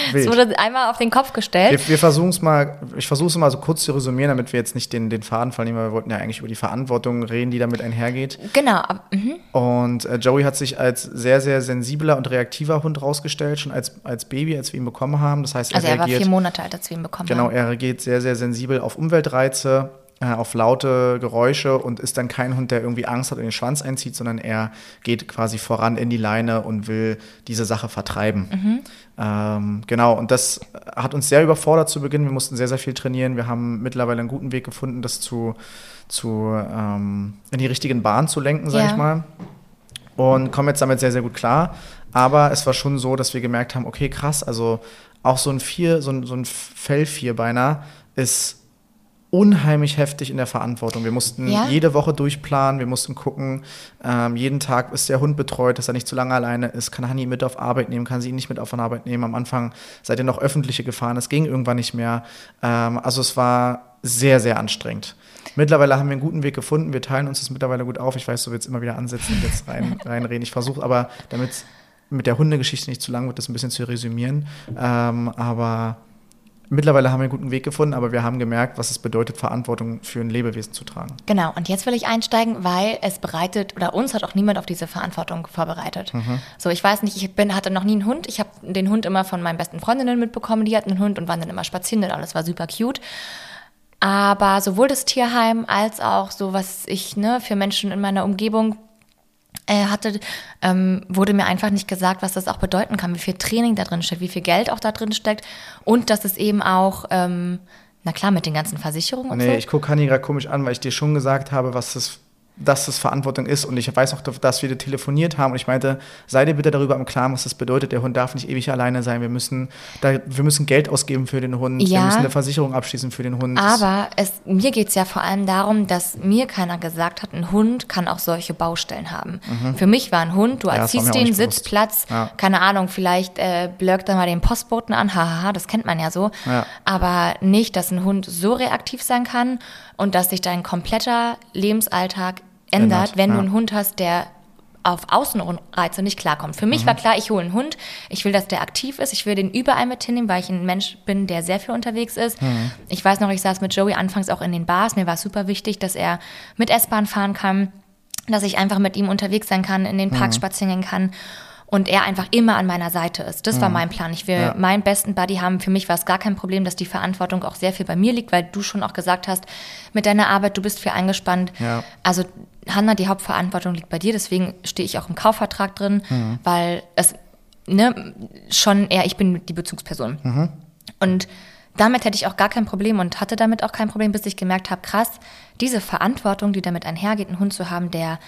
es Wild. wurde einmal auf den Kopf gestellt. Wir, wir versuchen es mal, ich versuche es mal so kurz zu resümieren, damit wir jetzt nicht den, den Faden verlieren, weil wir wollten ja eigentlich über die Verantwortung reden, die damit einhergeht. Genau, mhm. Und äh, Joey hat sich als sehr, sehr sensibler und reaktiver Hund rausgestellt, schon als, als Baby, als wir ihn bekommen haben. Das heißt, er also er war reagiert, vier Monate alt, als wir ihn bekommen genau, haben. er reagiert sehr, sehr sensibel auf Umweltreize, auf laute Geräusche und ist dann kein Hund, der irgendwie Angst hat und den Schwanz einzieht, sondern er geht quasi voran in die Leine und will diese Sache vertreiben. Mhm. Ähm, genau, und das hat uns sehr überfordert zu Beginn. Wir mussten sehr, sehr viel trainieren. Wir haben mittlerweile einen guten Weg gefunden, das zu, zu ähm, in die richtigen Bahnen zu lenken, sag Ja. ich mal und kommen jetzt damit sehr, sehr gut klar. Aber es war schon so, dass wir gemerkt haben, okay, krass, also auch so ein Vier, so ein, so ein Fellvierbeiner ist unheimlich heftig in der Verantwortung. Wir mussten Ja. jede Woche durchplanen, wir mussten gucken, ähm, jeden Tag ist der Hund betreut, dass er nicht zu lange alleine ist, kann Hani mit auf Arbeit nehmen, kann sie ihn nicht mit auf Arbeit nehmen. Am Anfang seid ihr noch öffentliche gefahren, es ging irgendwann nicht mehr. Ähm, also es war sehr, sehr anstrengend. Mittlerweile haben wir einen guten Weg gefunden, wir teilen uns das mittlerweile gut auf. Ich weiß, du willst immer wieder ansetzen und jetzt rein, reinreden. Ich versuche aber, damit mit der Hundegeschichte nicht zu lang wird, das ein bisschen zu resümieren. Ähm, aber mittlerweile haben wir einen guten Weg gefunden, aber wir haben gemerkt, was es bedeutet, Verantwortung für ein Lebewesen zu tragen. Genau, und jetzt will ich einsteigen, weil es bereitet, oder uns hat auch niemand auf diese Verantwortung vorbereitet. Mhm. So, ich weiß nicht, ich bin, hatte noch nie einen Hund. Ich habe den Hund immer von meinen besten Freundinnen mitbekommen, die hatten einen Hund und waren dann immer spazieren und alles war super cute. Aber sowohl das Tierheim als auch so, was ich ne, für Menschen in meiner Umgebung hatte, ähm, wurde mir einfach nicht gesagt, was das auch bedeuten kann, wie viel Training da drin steckt, wie viel Geld auch da drin steckt und dass es eben auch, ähm, na klar, mit den ganzen Versicherungen und Nee, so. ich gucke Hani gerade komisch an, weil ich dir schon gesagt habe, was das dass das Verantwortung ist. Und ich weiß auch, dass wir telefoniert haben und ich meinte, sei dir bitte darüber im Klaren, was das bedeutet. Der Hund darf nicht ewig alleine sein. Wir müssen, da, wir müssen Geld ausgeben für den Hund. Ja, wir müssen eine Versicherung abschließen für den Hund. Aber es, mir geht es ja vor allem darum, dass mir keiner gesagt hat, ein Hund kann auch solche Baustellen haben. Mhm. Für mich war ein Hund, du Ja, erziehst auch den. Sitzplatz, Ja. keine Ahnung, vielleicht äh, blöckt er mal den Postboten an, hahaha, das kennt man ja so. Ja. Aber nicht, dass ein Hund so reaktiv sein kann und dass sich dein kompletter Lebensalltag ändert, Ändert, wenn du ja. einen Hund hast, der auf Außenreize nicht klarkommt. Für mich Mhm. war klar, ich hole einen Hund, ich will, dass der aktiv ist, ich will den überall mit hinnehmen, weil ich ein Mensch bin, der sehr viel unterwegs ist. Mhm. Ich weiß noch, ich saß mit Joey anfangs auch in den Bars, mir war es super wichtig, dass er mit S-Bahn fahren kann, dass ich einfach mit ihm unterwegs sein kann, in den Mhm. Parks spazieren gehen kann und er einfach immer an meiner Seite ist. Das war mein Plan. Ich will Mhm. Ja. meinen besten Buddy haben. Für mich war es gar kein Problem, dass die Verantwortung auch sehr viel bei mir liegt, weil du schon auch gesagt hast, mit deiner Arbeit, du bist viel eingespannt. Ja. Also Hanna, die Hauptverantwortung liegt bei dir, deswegen stehe ich auch im Kaufvertrag drin, Mhm. weil es ne, schon eher ich bin die Bezugsperson. Mhm. Und damit hätte ich auch gar kein Problem und hatte damit auch kein Problem, bis ich gemerkt habe, krass, diese Verantwortung, die damit einhergeht, einen Hund zu haben, der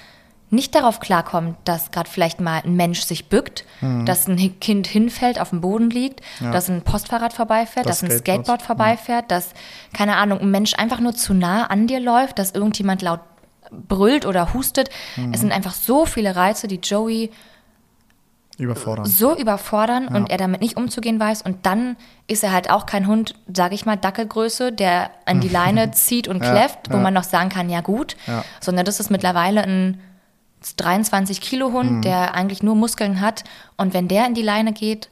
nicht darauf klarkommt, dass gerade vielleicht mal ein Mensch sich bückt, Mhm. dass ein Kind hinfällt, auf dem Boden liegt, dass ein Postfahrrad vorbeifährt, Das dass ein Skateboard, Skateboard vorbeifährt, dass, keine Ahnung, ein Mensch einfach nur zu nah an dir läuft, dass irgendjemand laut brüllt oder hustet. Mhm. Es sind einfach so viele Reize, die Joey Überfordern. so überfordern und er damit nicht umzugehen weiß. Und dann ist er halt auch kein Hund, sage ich mal, Dackelgröße, der an die Leine zieht und Ja, kläfft, wo ja. man noch sagen kann, ja gut. Ja. Sondern das ist mittlerweile ein 23 Kilo Hund, Mhm. der eigentlich nur Muskeln hat. Und wenn der in die Leine geht,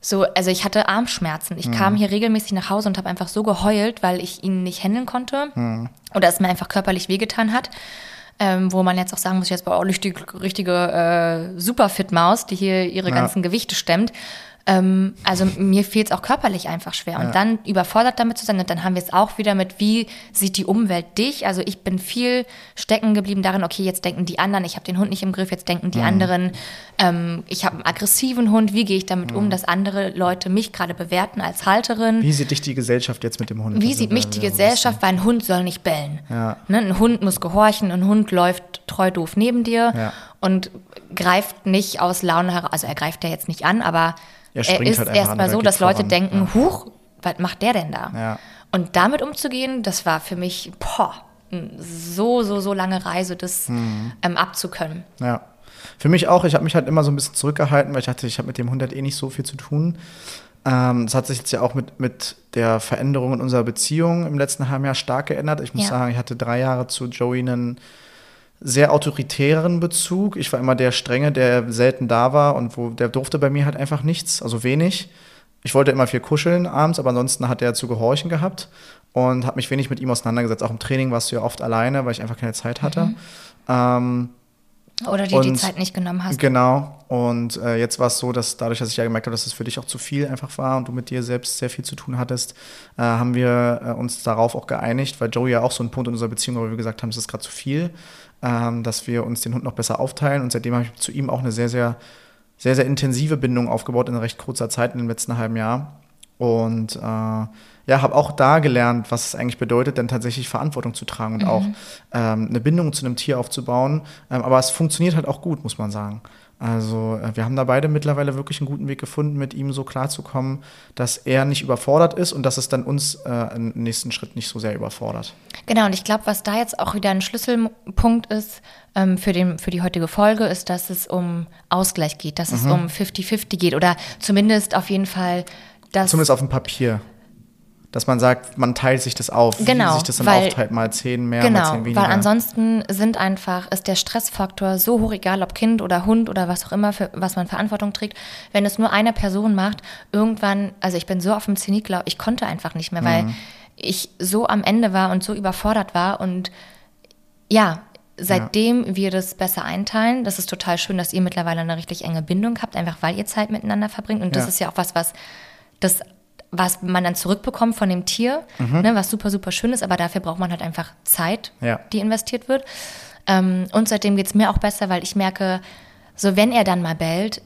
so, also ich hatte Armschmerzen. Mhm. Ich kam hier regelmäßig nach Hause und habe einfach so geheult, weil ich ihn nicht handeln konnte. Mhm. Oder es mir einfach körperlich wehgetan hat. Ähm, wo man jetzt auch sagen muss, jetzt war auch richtig, richtige äh, Superfit-Maus, die hier ihre Ja. ganzen Gewichte stemmt. Ähm, also mir fehlt es auch körperlich einfach schwer. Und dann überfordert damit zu sein. Und dann haben wir es auch wieder mit, wie sieht die Umwelt dich? Also ich bin viel stecken geblieben darin, okay, jetzt denken die anderen, ich habe den Hund nicht im Griff, jetzt denken Mhm. die anderen, ähm, ich habe einen aggressiven Hund, wie gehe ich damit Mhm. um, dass andere Leute mich gerade bewerten als Halterin? Wie sieht dich die Gesellschaft jetzt mit dem Hund? Wie Also, sieht mich äh, die ja, Gesellschaft, weil ein Hund soll nicht bellen. Ja. Ne, ein Hund muss gehorchen, ein Hund läuft treu doof neben dir Ja. und greift nicht aus Laune heraus. Also er greift ja jetzt nicht an, aber Er er, ist halt erstmal so, dass Leute voran. denken, huch, was macht der denn da? Ja. Und damit umzugehen, das war für mich, boah, eine so, so, so lange Reise, das Mhm. ähm, abzukönnen. Ja. Für mich auch, ich habe mich halt immer so ein bisschen zurückgehalten, weil ich dachte, ich habe mit dem Hund halt eh nicht so viel zu tun. Ähm, das hat sich jetzt ja auch mit, mit der Veränderung in unserer Beziehung im letzten halben Jahr stark geändert. Ich muss Ja. sagen, ich hatte drei Jahre zu Joey einen sehr autoritären Bezug. Ich war immer der Strenge, der selten da war und wo der durfte bei mir halt einfach nichts, also wenig. Ich wollte immer viel kuscheln abends, aber ansonsten hat er zu gehorchen gehabt und habe mich wenig mit ihm auseinandergesetzt. Auch im Training warst du ja oft alleine, weil ich einfach keine Zeit hatte. Ähm, Oder dir die Zeit nicht genommen hast. Genau. Und äh, jetzt war es so, dass dadurch, dass ich ja gemerkt habe, dass es für dich auch zu viel einfach war und du mit dir selbst sehr viel zu tun hattest, äh, haben wir äh, uns darauf auch geeinigt, weil Joey ja auch so ein Punkt in unserer Beziehung war, wo wir gesagt haben, es ist gerade zu viel, ähm, dass wir uns den Hund noch besser aufteilen. Und seitdem habe ich zu ihm auch eine sehr, sehr, sehr, sehr intensive Bindung aufgebaut in recht kurzer Zeit in dem letzten halben Jahr. Und äh, ja, habe auch da gelernt, was es eigentlich bedeutet, dann tatsächlich Verantwortung zu tragen und auch ähm, eine Bindung zu einem Tier aufzubauen. Ähm, aber es funktioniert halt auch gut, muss man sagen. Also äh, wir haben da beide mittlerweile wirklich einen guten Weg gefunden, mit ihm so klarzukommen, dass er nicht überfordert ist und dass es dann uns äh, im nächsten Schritt nicht so sehr überfordert. Genau, und ich glaube, was da jetzt auch wieder ein Schlüsselpunkt ist ähm, für, den, für die heutige Folge, ist, dass es um Ausgleich geht, dass Mhm. es um 50-50 geht oder zumindest auf jeden Fall, dass. Zumindest auf dem Papier. Dass man sagt, man teilt sich das auf, Genau, wie sich das dann weil- aufteilt, mal zehn mehr, mal Genau, zehn weniger. weil ansonsten sind einfach, ist der Stressfaktor so hoch, egal ob Kind oder Hund oder was auch immer, für was man Verantwortung trägt. Wenn es nur eine Person macht, irgendwann, also ich bin so auf dem Zenit, glaub, ich konnte einfach nicht mehr, Mhm. weil ich so am Ende war und so überfordert war und ja, seitdem wir das besser einteilen, das ist total schön, dass ihr mittlerweile eine richtig enge Bindung habt, einfach weil ihr Zeit miteinander verbringt. Und das Ja. ist ja auch was, was das, was man dann zurückbekommt von dem Tier, ne, was super, super schön ist, aber dafür braucht man halt einfach Zeit, Ja. die investiert wird. Ähm, und seitdem geht's mir auch besser, weil ich merke, so wenn er dann mal bellt,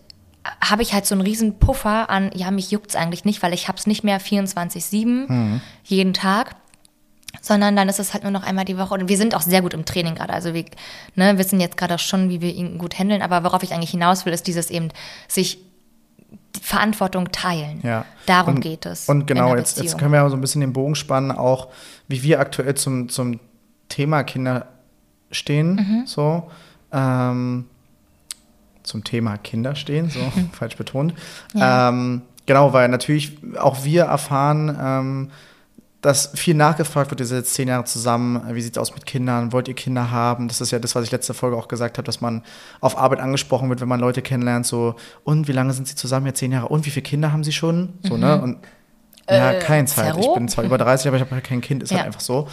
habe ich halt so einen riesen Puffer an, ja, mich juckt's eigentlich nicht, weil ich hab's nicht mehr 24-7 jeden Tag. sondern dann ist es halt nur noch einmal die Woche. Und wir sind auch sehr gut im Training gerade. Also wir ne, wissen jetzt gerade schon, wie wir ihn gut handeln. Aber worauf ich eigentlich hinaus will, ist dieses eben sich Verantwortung teilen. Ja. Darum und, geht es. Und genau, jetzt, jetzt können wir so ein bisschen den Bogen spannen, auch wie wir aktuell zum, zum Thema Kinder stehen. Mhm. So. Ähm, zum Thema Kinder stehen, so falsch betont. Ja. Ähm, genau, weil natürlich auch wir erfahren, ähm, dass viel nachgefragt wird, jetzt zehn Jahre zusammen, wie sieht es aus mit Kindern, wollt ihr Kinder haben? Das ist ja das, was ich letzte Folge auch gesagt habe, dass man auf Arbeit angesprochen wird, wenn man Leute kennenlernt, so, und wie lange sind sie zusammen? Ja, zehn Jahre, und wie viele Kinder haben sie schon? So, ne? Und ja, Äh, keins halt. Ich bin zwar über 30, aber ich habe halt kein Kind, ist Ja. halt einfach so.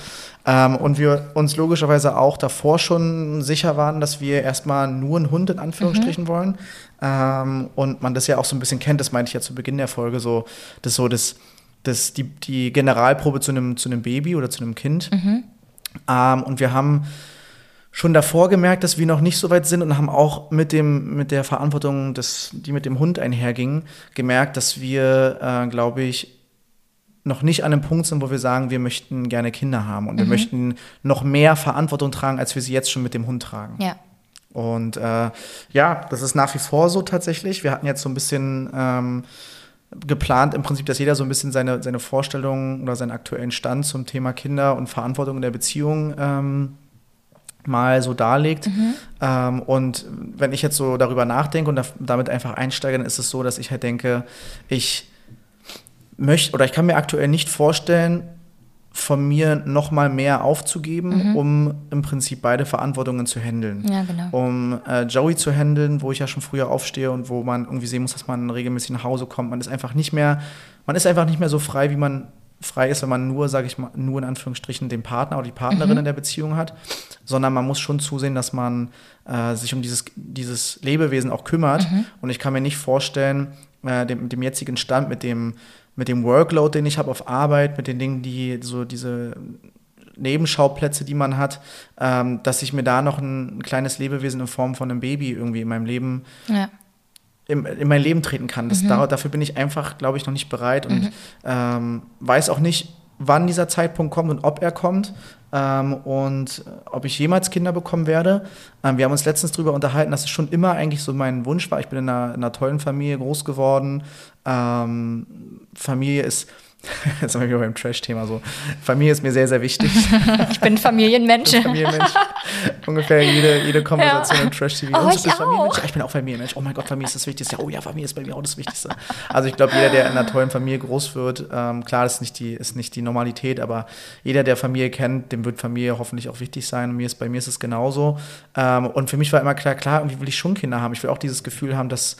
Ähm, und wir uns logischerweise auch davor schon sicher waren, dass wir erstmal nur einen Hund in Anführungsstrichen wollen. Ähm, und man das ja auch so ein bisschen kennt, das meinte ich ja zu Beginn der Folge, so, das so das, das, die, die Generalprobe zu einem, zu einem Baby oder zu einem Kind. Ähm, und wir haben schon davor gemerkt, dass wir noch nicht so weit sind und haben auch mit, dem, mit der Verantwortung, des, die mit dem Hund einherging, gemerkt, dass wir, äh, glaube ich, noch nicht an einem Punkt sind, wo wir sagen, wir möchten gerne Kinder haben und wir möchten noch mehr Verantwortung tragen, als wir sie jetzt schon mit dem Hund tragen. Ja. Und äh, ja, das ist nach wie vor so tatsächlich. Wir hatten jetzt so ein bisschen ähm, geplant, im Prinzip, dass jeder so ein bisschen seine, seine Vorstellungen oder seinen aktuellen Stand zum Thema Kinder und Verantwortung in der Beziehung ähm, mal so darlegt. Ähm, und wenn ich jetzt so darüber nachdenke und da, damit einfach einsteige, dann ist es so, dass ich halt denke, ich möchte oder ich kann mir aktuell nicht vorstellen, von mir noch mal mehr aufzugeben, um im Prinzip beide Verantwortungen zu handeln. Ja, genau. Um äh, Joey zu handeln, wo ich ja schon früher aufstehe und wo man irgendwie sehen muss, dass man regelmäßig nach Hause kommt. Man ist einfach nicht mehr, man ist einfach nicht mehr so frei, wie man frei ist, wenn man nur, sage ich mal, nur in Anführungsstrichen den Partner oder die Partnerin in der Beziehung hat, sondern man muss schon zusehen, dass man äh, sich um dieses, dieses Lebewesen auch kümmert. Und ich kann mir nicht vorstellen, äh, dem, mit dem jetzigen Stand, mit dem, mit dem Workload, den ich habe auf Arbeit, mit den Dingen, die so diese Nebenschauplätze, die man hat, ähm, dass ich mir da noch ein, ein kleines Lebewesen in Form von einem Baby irgendwie in meinem Leben Ja. im, in mein Leben treten kann. Das, da, dafür bin ich einfach, glaube ich, noch nicht bereit und ähm, weiß auch nicht, wann dieser Zeitpunkt kommt und ob er kommt ähm, und ob ich jemals Kinder bekommen werde. Ähm, wir haben uns letztens darüber unterhalten, dass es schon immer eigentlich so mein Wunsch war. Ich bin in einer, in einer tollen Familie groß geworden. Ähm, Familie ist, jetzt sind wir wieder beim Trash-Thema so, Familie ist mir sehr, sehr wichtig. Ich bin Familienmensch. Familienmensch. Ungefähr jede, jede Konversation Ja. im Trash-TV. Oh, ich auch. Ich bin auch Familienmensch. Oh mein Gott, Familie ist das Wichtigste. Oh ja, Familie ist bei mir auch das Wichtigste. Also ich glaube, jeder, der in einer tollen Familie groß wird, ähm, klar, das ist nicht, die, ist nicht die Normalität, aber jeder, der Familie kennt, dem wird Familie hoffentlich auch wichtig sein. Und mir ist, bei mir ist es genauso. Ähm, und für mich war immer klar, klar, irgendwie will ich schon Kinder haben. Ich will auch dieses Gefühl haben, dass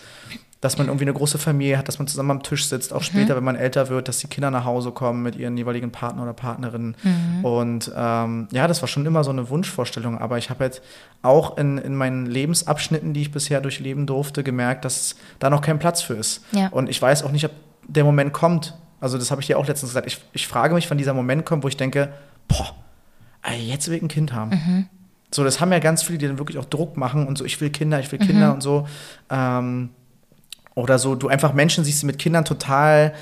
dass man irgendwie eine große Familie hat, dass man zusammen am Tisch sitzt, auch Mhm. später, wenn man älter wird, dass die Kinder nach Hause kommen mit ihren jeweiligen Partner oder Partnerinnen. Mhm. Und ähm, ja, das war schon immer so eine Wunschvorstellung, aber ich habe halt auch in, in meinen Lebensabschnitten, die ich bisher durchleben durfte, gemerkt, dass da noch kein Platz für ist. Ja. Und ich weiß auch nicht, ob der Moment kommt. Also das habe ich dir auch letztens gesagt. Ich, ich frage mich, wann dieser Moment kommt, wo ich denke, boah, jetzt will ich ein Kind haben. Mhm. So, das haben ja ganz viele, die dann wirklich auch Druck machen und so, ich will Kinder, ich will Kinder Mhm. und so. Ähm, oder so, du einfach Menschen siehst, die mit Kindern total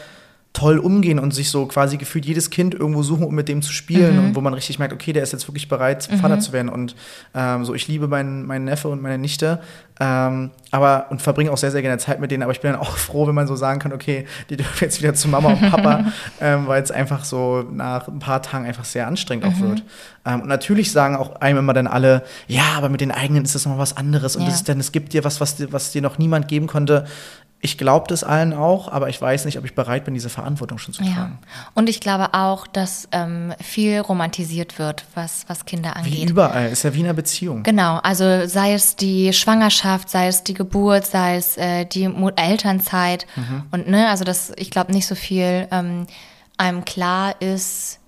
toll umgehen und sich so quasi gefühlt jedes Kind irgendwo suchen, um mit dem zu spielen Mhm. und wo man richtig merkt, okay, der ist jetzt wirklich bereit, Vater zu werden und ähm, so, ich liebe meinen, meinen Neffe und meine Nichte, ähm, aber und verbringe auch sehr, sehr gerne Zeit mit denen, aber ich bin dann auch froh, wenn man so sagen kann, okay, die dürfen jetzt wieder zu Mama und Papa, ähm, weil es einfach so nach ein paar Tagen einfach sehr anstrengend auch wird. Ähm, und natürlich sagen auch einem immer dann alle, ja, aber mit den eigenen ist das noch was anderes und Ja. das ist dann, es gibt dir was, was was dir noch niemand geben konnte. Ich glaube das allen auch, aber ich weiß nicht, ob ich bereit bin, diese Verantwortung schon zu Ja. tragen. Und ich glaube auch, dass ähm, viel romantisiert wird, was, was Kinder Wie angeht. überall, ist ja wie in einer Beziehung. Genau, also sei es die Schwangerschaft, sei es die Geburt, sei es äh, die Elternzeit Mhm. und ne, also das, ich glaube nicht so viel ähm, einem klar ist,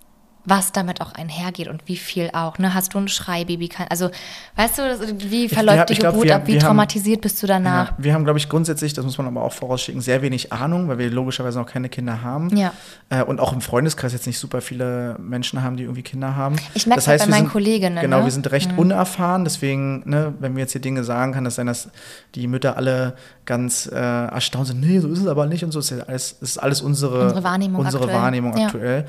was damit auch einhergeht und wie viel auch. Ne, hast du ein Schreibaby? Kann, also weißt du, wie verläuft die ich glaub, Geburt wir- ab? Wie wir haben- traumatisiert bist du danach? Ja, wir haben, glaube ich, grundsätzlich, das muss man aber auch vorausschicken, sehr wenig Ahnung, weil wir logischerweise noch keine Kinder haben. Ja. Äh, und auch im Freundeskreis jetzt nicht super viele Menschen haben, die irgendwie Kinder haben. Ich merk's das heißt, bei meinen sind, Kolleginnen, Genau, ne? wir sind recht unerfahren, deswegen, ne, wenn wir jetzt hier Dinge sagen, kann das sein, dass die Mütter alle ganz äh, erstaunt sind. Nee, so ist es aber nicht und so. Es ist alles, es ist alles unsere, Unsere Wahrnehmung unsere aktuell. Wahrnehmung Ja. aktuell.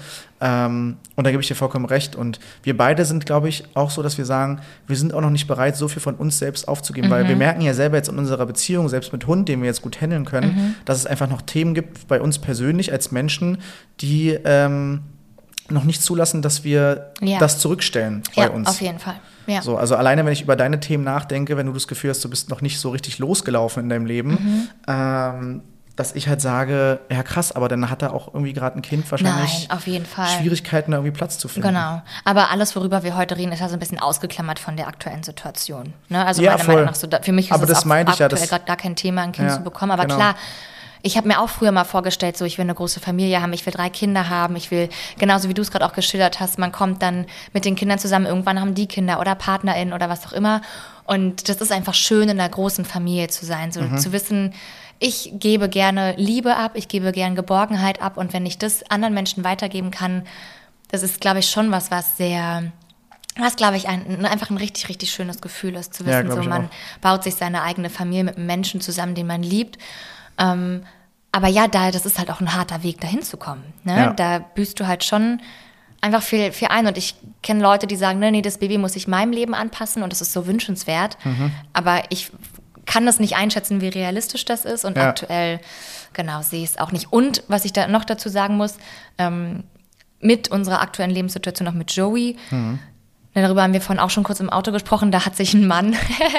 Ähm, und da gebe ich dir vollkommen recht. Und wir beide sind, glaube ich, auch so, dass wir sagen, wir sind auch noch nicht bereit, so viel von uns selbst aufzugeben, weil wir merken ja selber jetzt in unserer Beziehung, selbst mit Hund, den wir jetzt gut handeln können, dass es einfach noch Themen gibt bei uns persönlich als Menschen, die ähm, noch nicht zulassen, dass wir Ja. das zurückstellen bei Ja, uns. auf jeden Fall. Ja. So, also alleine, wenn ich über deine Themen nachdenke, wenn du das Gefühl hast, du bist noch nicht so richtig losgelaufen in deinem Leben, Mhm. ähm, dass ich halt sage, ja krass, aber dann hat er auch irgendwie gerade ein Kind wahrscheinlich Nein, auf jeden Fall. Schwierigkeiten, da irgendwie Platz zu finden. Genau. Aber alles, worüber wir heute reden, ist ja so ein bisschen ausgeklammert von der aktuellen Situation. Ne? Also Ja, meiner voll. Meinung nach so, da, für mich ist Aber es das auch meinte ich ja, aktuell das- gerade gar kein Thema, ein Kind Ja, zu bekommen. Aber genau. klar, ich habe mir auch früher mal vorgestellt, so ich will eine große Familie haben, ich will drei Kinder haben, ich will, genauso wie du es gerade auch geschildert hast, man kommt dann mit den Kindern zusammen, irgendwann haben die Kinder oder PartnerInnen oder was auch immer. Und das ist einfach schön, in einer großen Familie zu sein, so Mhm. zu wissen, ich gebe gerne Liebe ab, ich gebe gerne Geborgenheit ab und wenn ich das anderen Menschen weitergeben kann, das ist, glaube ich, schon was, was sehr, was, glaube ich, ein, einfach ein richtig, richtig schönes Gefühl ist, zu Ja, wissen, glaub so man auch. baut sich seine eigene Familie mit einem Menschen zusammen, den man liebt. Ähm, aber ja, da, das ist halt auch ein harter Weg, dahin zu kommen. Ne? Ja. Da büßt du halt schon einfach viel, viel ein. Und ich kenne Leute, die sagen, nee, nee, das Baby muss sich meinem Leben anpassen und das ist so wünschenswert. Mhm. Aber ich kann das nicht einschätzen, wie realistisch das ist. Und Ja. aktuell, genau, sehe ich es auch nicht. Und was ich da noch dazu sagen muss, ähm, mit unserer aktuellen Lebenssituation, auch mit Joey, Mhm. Darüber haben wir vorhin auch schon kurz im Auto gesprochen. Da hat sich ein Mann,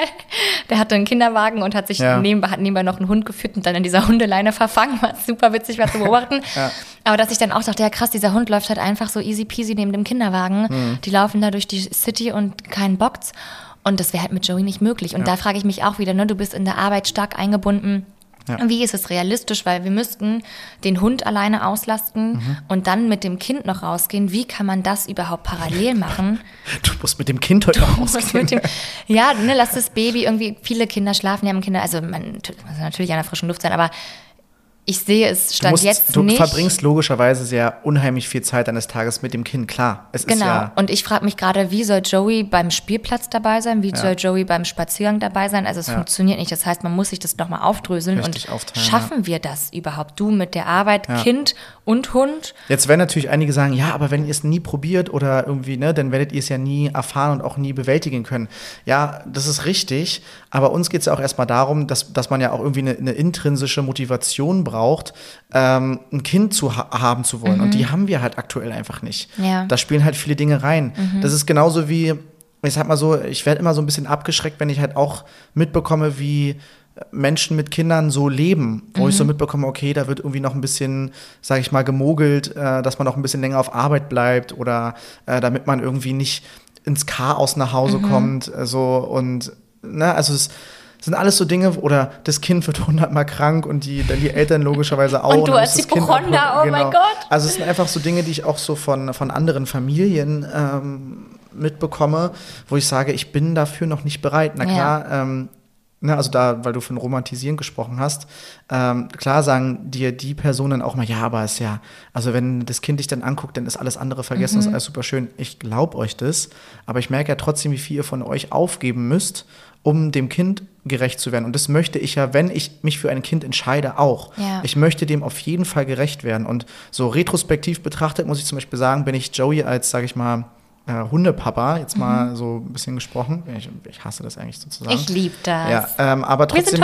der hatte einen Kinderwagen und hat sich Ja. nebenbei, hat nebenbei noch einen Hund geführt und dann in dieser Hundeleine verfangen. War super witzig, war zu beobachten. Ja. Aber dass ich dann auch dachte, ja krass, dieser Hund läuft halt einfach so easy peasy neben dem Kinderwagen. Mhm. Die laufen da durch die City und keinen Bockt's. Und das wäre halt mit Joey nicht möglich. Und da frage ich mich auch wieder, ne, du bist in der Arbeit stark eingebunden. Ja. Wie ist es realistisch? Weil wir müssten den Hund alleine auslasten Mhm. und dann mit dem Kind noch rausgehen. Wie kann man das überhaupt parallel machen? Du musst mit dem Kind heute noch rausgehen. dem, ja, ne, lass das Baby irgendwie, viele Kinder schlafen, die haben Kinder, also man muss natürlich an der frischen Luft sein, aber ich sehe es Du, stand musst, jetzt du nicht. verbringst logischerweise sehr unheimlich viel Zeit deines Tages mit dem Kind, klar. Es ist Genau. ja. Und ich frage mich gerade, wie soll Joey beim Spielplatz dabei sein? Wie soll Joey beim Spaziergang dabei sein? Also es Ja. funktioniert nicht. Das heißt, man muss sich das nochmal aufdröseln. Richtig und aufteilen, schaffen wir das überhaupt? Du mit der Arbeit, Ja. Kind und Hund? Jetzt werden natürlich einige sagen, ja, aber wenn ihr es nie probiert oder irgendwie, ne, dann werdet ihr es ja nie erfahren und auch nie bewältigen können. Ja, das ist richtig, aber uns geht es ja auch erstmal darum, dass, dass man ja auch irgendwie eine, eine intrinsische Motivation braucht, ähm, ein Kind zu ha haben zu wollen. Und die haben wir halt aktuell einfach nicht. Ja. Da spielen halt viele Dinge rein. Das ist genauso wie, ich sag mal so, ich werde immer so ein bisschen abgeschreckt, wenn ich halt auch mitbekomme, wie Menschen mit Kindern so leben, wo ich so mitbekomme, okay, da wird irgendwie noch ein bisschen, sage ich mal, gemogelt, äh, dass man noch ein bisschen länger auf Arbeit bleibt oder äh, damit man irgendwie nicht ins Chaos nach Hause kommt, äh, so und ne, also es sind alles so Dinge, oder das Kind wird hundertmal krank und die, dann die Eltern logischerweise auch. Und du als das Hypochonder, oh mein Gott. Also es sind einfach so Dinge, die ich auch so von, von anderen Familien ähm, mitbekomme, wo ich sage, ich bin dafür noch nicht bereit. Na Ja. klar, ähm, ne, also da, weil du von Romantisieren gesprochen hast, ähm, klar sagen dir die Personen auch mal, ja, aber es ist ja, also wenn das Kind dich dann anguckt, dann ist alles andere vergessen, Mhm. ist alles super schön. Ich glaube euch das, aber ich merke ja trotzdem, wie viel ihr von euch aufgeben müsst, um dem Kind gerecht zu werden. Und das möchte ich ja, wenn ich mich für ein Kind entscheide, auch. Ja. Ich möchte dem auf jeden Fall gerecht werden. Und so retrospektiv betrachtet muss ich zum Beispiel sagen, bin ich Joey als, sage ich mal, äh, Hundepapa, jetzt mal so ein bisschen gesprochen. Ich, ich hasse das eigentlich sozusagen. Mhm. Ich liebe das. Ja, ähm, aber trotzdem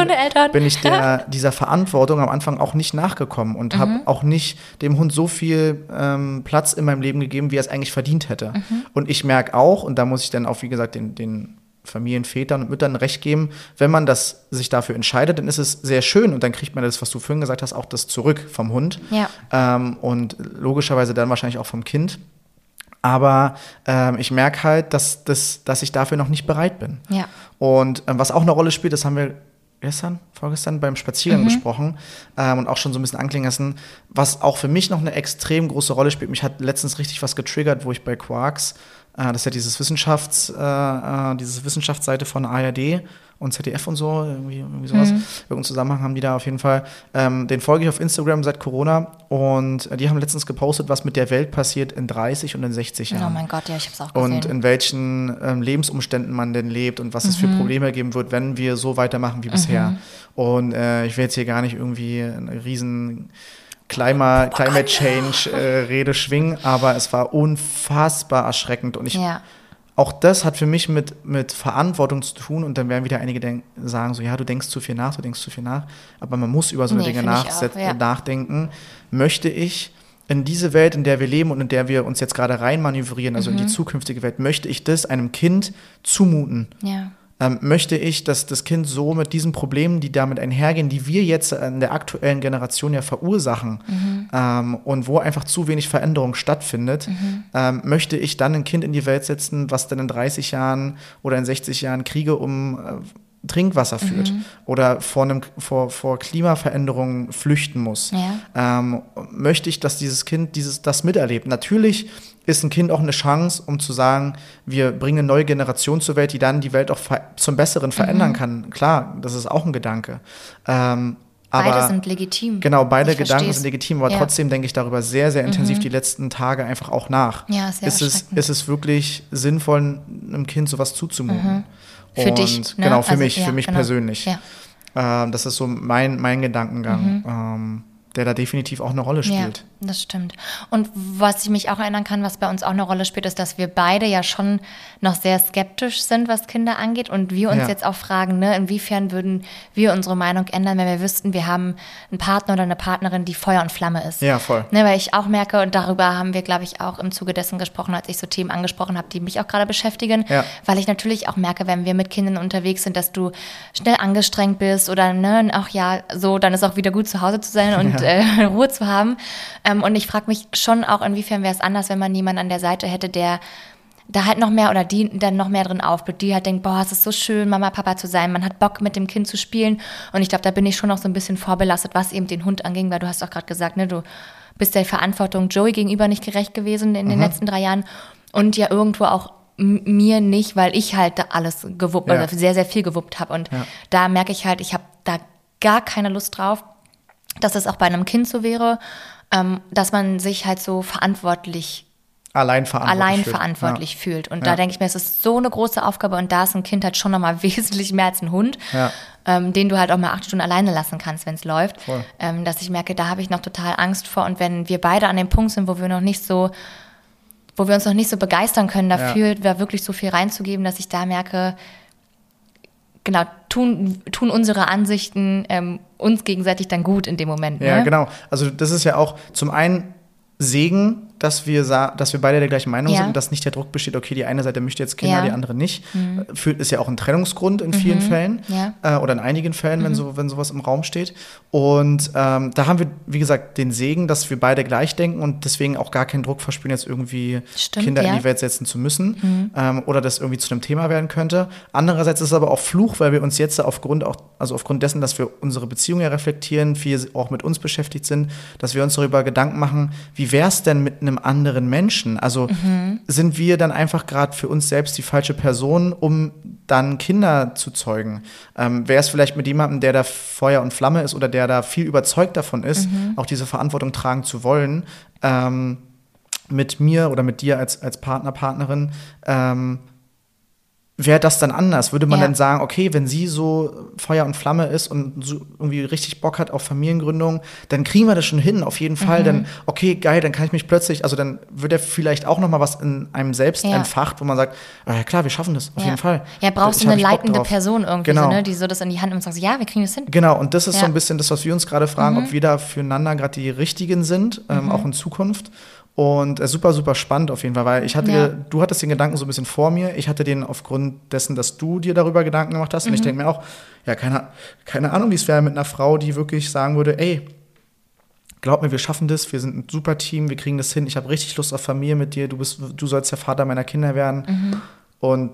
bin ich der, dieser Verantwortung am Anfang auch nicht nachgekommen und habe Mhm. auch nicht dem Hund so viel ähm, Platz in meinem Leben gegeben, wie er es eigentlich verdient hätte. Mhm. Und ich merke auch, und da muss ich dann auch, wie gesagt, den, den Familienvätern und Müttern recht geben, wenn man das sich dafür entscheidet, dann ist es sehr schön und dann kriegt man das, was du vorhin gesagt hast, auch das zurück vom Hund. Ja. Ähm, und logischerweise dann wahrscheinlich auch vom Kind. Aber ähm, ich merke halt, dass, dass, dass ich dafür noch nicht bereit bin. Ja. Und ähm, was auch eine Rolle spielt, das haben wir gestern, vorgestern beim Spaziergang Mhm. besprochen ähm, und auch schon so ein bisschen anklingen lassen, was auch für mich noch eine extrem große Rolle spielt. Mich hat letztens richtig was getriggert, wo ich bei Quarks, äh, das ist ja dieses Wissenschafts, äh, äh, diese Wissenschaftsseite von ARD und ZDF und so, irgendwie, irgendwie sowas. Mhm. Irgendeinen Zusammenhang haben die da auf jeden Fall. Ähm, den folge ich auf Instagram seit Corona und äh, die haben letztens gepostet, was mit der Welt passiert in 30 und in 60 Jahren. Oh mein Gott, ja, ich habe es auch gesehen. Und in welchen ähm, Lebensumständen man denn lebt und was es für Probleme geben wird, wenn wir so weitermachen wie bisher. Und äh, ich will jetzt hier gar nicht irgendwie eine riesen Climate, Climate Change äh, Rede schwingen, aber es war unfassbar erschreckend und ich Ja. Auch das hat für mich mit, mit Verantwortung zu tun und dann werden wieder einige denk sagen so, ja, du denkst zu viel nach, du denkst zu viel nach, aber man muss über so Nee, Dinge auch, ja. nachdenken. Möchte ich in diese Welt, in der wir leben und in der wir uns jetzt gerade reinmanövrieren, also in Mhm. die zukünftige Welt, möchte ich das einem Kind zumuten? Ja. ähm, möchte ich, dass das Kind so mit diesen Problemen, die damit einhergehen, die wir jetzt in der aktuellen Generation ja verursachen ähm, und wo einfach zu wenig Veränderung stattfindet, ähm, möchte ich dann ein Kind in die Welt setzen, was dann in 30 Jahren oder in 60 Jahren Kriege um äh, Trinkwasser führt oder vor, einem, vor, vor Klimaveränderungen flüchten muss. Ja. Ähm, möchte ich, dass dieses Kind dieses, das miterlebt. Natürlich ist ein Kind auch eine Chance, um zu sagen, wir bringen eine neue Generation zur Welt, die dann die Welt auch zum Besseren verändern Mhm. kann. Klar, das ist auch ein Gedanke. Ähm, aber Beide sind legitim. Genau, beide Ich Gedanken versteh's. sind legitim, aber Ja. Mhm. trotzdem denke ich darüber sehr, sehr intensiv die letzten Tage einfach auch nach. Ja, sehr ist es, ist es wirklich sinnvoll, einem Kind sowas zuzumuten? Für Und dich, ne? Genau, für Also, mich, ja, für mich genau. persönlich. Ja. Ähm, das ist so mein, mein Gedankengang, ähm, der da definitiv auch eine Rolle spielt. Ja, das stimmt. Und was ich mich auch erinnern kann, was bei uns auch eine Rolle spielt, ist, dass wir beide ja schon noch sehr skeptisch sind, was Kinder angeht. Und wir uns Ja. jetzt auch fragen, ne, inwiefern würden wir unsere Meinung ändern, wenn wir wüssten, wir haben einen Partner oder eine Partnerin, die Feuer und Flamme ist. Ja, voll. Ne, weil ich auch merke, und darüber haben wir, glaube ich, auch im Zuge dessen gesprochen, als ich so Themen angesprochen habe, die mich auch gerade beschäftigen. Ja. Weil ich natürlich auch merke, wenn wir mit Kindern unterwegs sind, dass du schnell angestrengt bist oder ne, auch ja, so, dann ist auch wieder gut zu Hause zu sein und äh, Ruhe zu haben. Ähm, und ich frage mich schon auch, inwiefern wäre es anders, wenn man jemanden an der Seite hätte, der da halt noch mehr oder die dann noch mehr drin aufblüht, die halt denkt, boah, es ist so schön, Mama, Papa zu sein, man hat Bock mit dem Kind zu spielen und ich glaube, da bin ich schon noch so ein bisschen vorbelastet, was eben den Hund anging, weil du hast auch gerade gesagt, ne, du bist der Verantwortung Joey gegenüber nicht gerecht gewesen in den letzten drei Jahren und ja irgendwo auch mir nicht, weil ich halt da alles gewuppt, Ja. oder sehr, sehr viel gewuppt habe und Ja. da merke ich halt, ich habe da gar keine Lust drauf, dass es auch bei einem Kind so wäre, ähm, dass man sich halt so verantwortlich Allein verantwortlich. allein fühlt. verantwortlich fühlt. Und Ja. da denke ich mir, es ist so eine große Aufgabe und da ist ein Kind halt schon nochmal wesentlich mehr als ein Hund, Ja. ähm, den du halt auch mal acht Stunden alleine lassen kannst, wenn es läuft. Ähm, dass ich merke, da habe ich noch total Angst vor. Und wenn wir beide an dem Punkt sind, wo wir noch nicht so, wo wir uns noch nicht so begeistern können dafür, da wirklich so viel reinzugeben, dass ich da merke, genau, tun, tun unsere Ansichten ähm, uns gegenseitig dann gut in dem Moment. Ja, ne? genau. Also das ist ja auch zum einen Segen, dass wir, dass wir beide der gleichen Meinung Ja. sind und dass nicht der Druck besteht, okay, die eine Seite möchte jetzt Kinder, Ja. Mhm. die andere nicht. Fühlt ist ja auch ein Trennungsgrund in vielen Fällen Ja. äh, oder in einigen Fällen, Mhm. wenn, so, wenn sowas im Raum steht. Und ähm, da haben wir, wie gesagt, den Segen, dass wir beide gleich denken und deswegen auch gar keinen Druck verspüren, jetzt irgendwie Stimmt, Kinder in. Mhm. die Welt setzen zu müssen ähm, oder das irgendwie zu einem Thema werden könnte. Andererseits ist es aber auch Fluch, weil wir uns jetzt aufgrund auch, also aufgrund dessen, dass wir unsere Beziehung ja reflektieren, viel auch mit uns beschäftigt sind, dass wir uns darüber Gedanken machen, wie wäre es denn mit einem anderen Menschen? Also sind wir dann einfach gerade für uns selbst die falsche Person, um dann Kinder zu zeugen? Ähm, wäre es vielleicht mit jemandem, der da Feuer und Flamme ist oder der da viel überzeugt davon ist, auch diese Verantwortung tragen zu wollen? Ähm, mit mir oder mit dir als, als Partner, Partnerin, ähm, wäre das dann anders? Würde man Ja. dann sagen, okay, wenn sie so Feuer und Flamme ist und so irgendwie richtig Bock hat auf Familiengründung, dann kriegen wir das schon hin, auf jeden Mhm. Fall. Dann, okay, geil, dann kann ich mich plötzlich, also dann wird er vielleicht auch noch mal was in einem selbst Ja. entfacht, wo man sagt, ah, ja klar, wir schaffen das, auf Ja. jeden Fall. Ja, brauchst Ich du eine leitende. Person irgendwie, Genau. so, ne, die so das in die Hand nimmt und sagt, ja, wir kriegen das hin. Genau, und das ist so. Mhm. ein bisschen das, was wir uns gerade fragen, ob wir da füreinander gerade die richtigen sind, ähm, auch in Zukunft. Und äh, super, super spannend auf jeden Fall, weil ich hatte, Ja. du hattest den Gedanken so ein bisschen vor mir, ich hatte den aufgrund dessen, dass du dir darüber Gedanken gemacht hast. Und Mhm. ich denke mir auch, ja, keine, keine Ahnung, wie es wäre mit einer Frau, die wirklich sagen würde, ey, glaub mir, wir schaffen das, wir sind ein super Team, wir kriegen das hin, ich habe richtig Lust auf Familie mit dir, du bist, du sollst der Vater meiner Kinder werden. Mhm. Und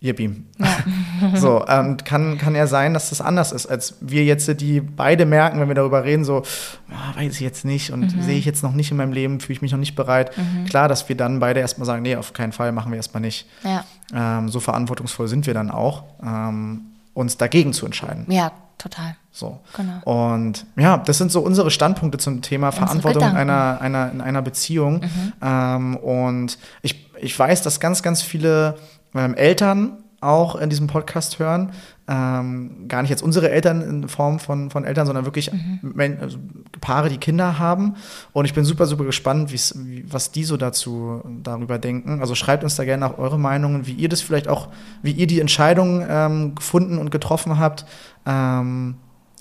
Yippie. so, ähm, kann, kann ja sein, dass das anders ist, als wir jetzt, die beide merken, wenn wir darüber reden, so, ah, weiß ich jetzt nicht und Mhm. sehe ich jetzt noch nicht in meinem Leben, fühle ich mich noch nicht bereit. Klar, dass wir dann beide erstmal sagen, nee, auf keinen Fall machen wir erstmal nicht. Ja, Ähm, so verantwortungsvoll sind wir dann auch, ähm, uns dagegen zu entscheiden. ja, total. So. Genau. Und ja, das sind so unsere Standpunkte zum Thema Verantwortung in Gedanken. einer, einer, in einer Beziehung. Ähm, und ich, ich weiß, dass ganz, ganz viele ähm, Eltern auch in diesem Podcast hören. Ähm, gar nicht jetzt unsere Eltern in Form von, von Eltern, sondern wirklich Men also Paare, die Kinder haben. Und ich bin super, super gespannt, wie, was die so dazu darüber denken. Also schreibt uns da gerne auch eure Meinungen, wie ihr das vielleicht auch, wie ihr die Entscheidung ähm, gefunden und getroffen habt. Ähm,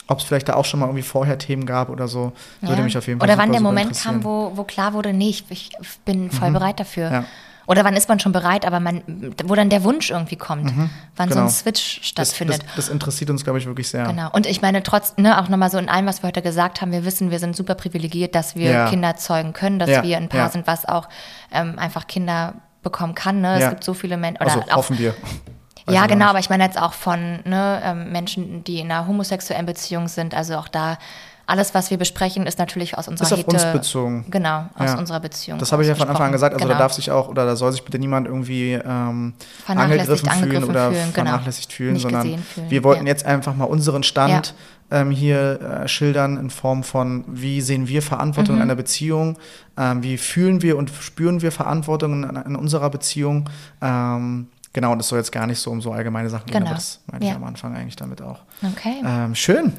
ob es vielleicht da auch schon mal irgendwie vorher Themen gab oder so, würde Ja. mich auf jeden Fall Oder wann der Moment. Mhm. kam, wo, wo klar wurde, nee, ich, ich bin voll bereit dafür. Ja. Oder wann ist man schon bereit, aber man, wo dann der Wunsch irgendwie kommt, wann so genau. ein Switch das, stattfindet. das, das interessiert uns, glaube ich, wirklich sehr. Genau. Und ich meine, trotz, ne, auch nochmal so in allem, was wir heute gesagt haben, wir wissen, wir sind super privilegiert, dass wir Ja. Kinder zeugen können, dass Ja, wir ein Paar ja. sind, was auch ähm, einfach Kinder bekommen kann. Ne? Es gibt so viele Menschen. Also auch, hoffen wir. Weiß ja, genau, aber ich meine jetzt auch von ne, ähm, Menschen, die in einer homosexuellen Beziehung sind. Also auch da, alles, was wir besprechen, ist natürlich aus unserer Ist auf Hete, uns bezogen. Genau, aus Ja. unserer Beziehung. Das habe ich ja von Anfang an gesagt. Also da Genau. darf sich auch oder da soll sich bitte niemand irgendwie ähm, Vernachlässigt, angegriffen fühlen angegriffen oder fühlen, genau. vernachlässigt fühlen, Nicht sondern fühlen, wir wollten ja. jetzt einfach mal unseren Stand ähm, hier äh, schildern in Form von, wie sehen wir Verantwortung Mhm. in einer Beziehung, ähm, wie fühlen wir und spüren wir Verantwortung in, in unserer Beziehung. Ähm, genau, und das soll jetzt gar nicht so um so allgemeine Sachen gehen, Genau. aber das meinte ich Ja. am Anfang eigentlich damit auch. Okay. Ähm, schön.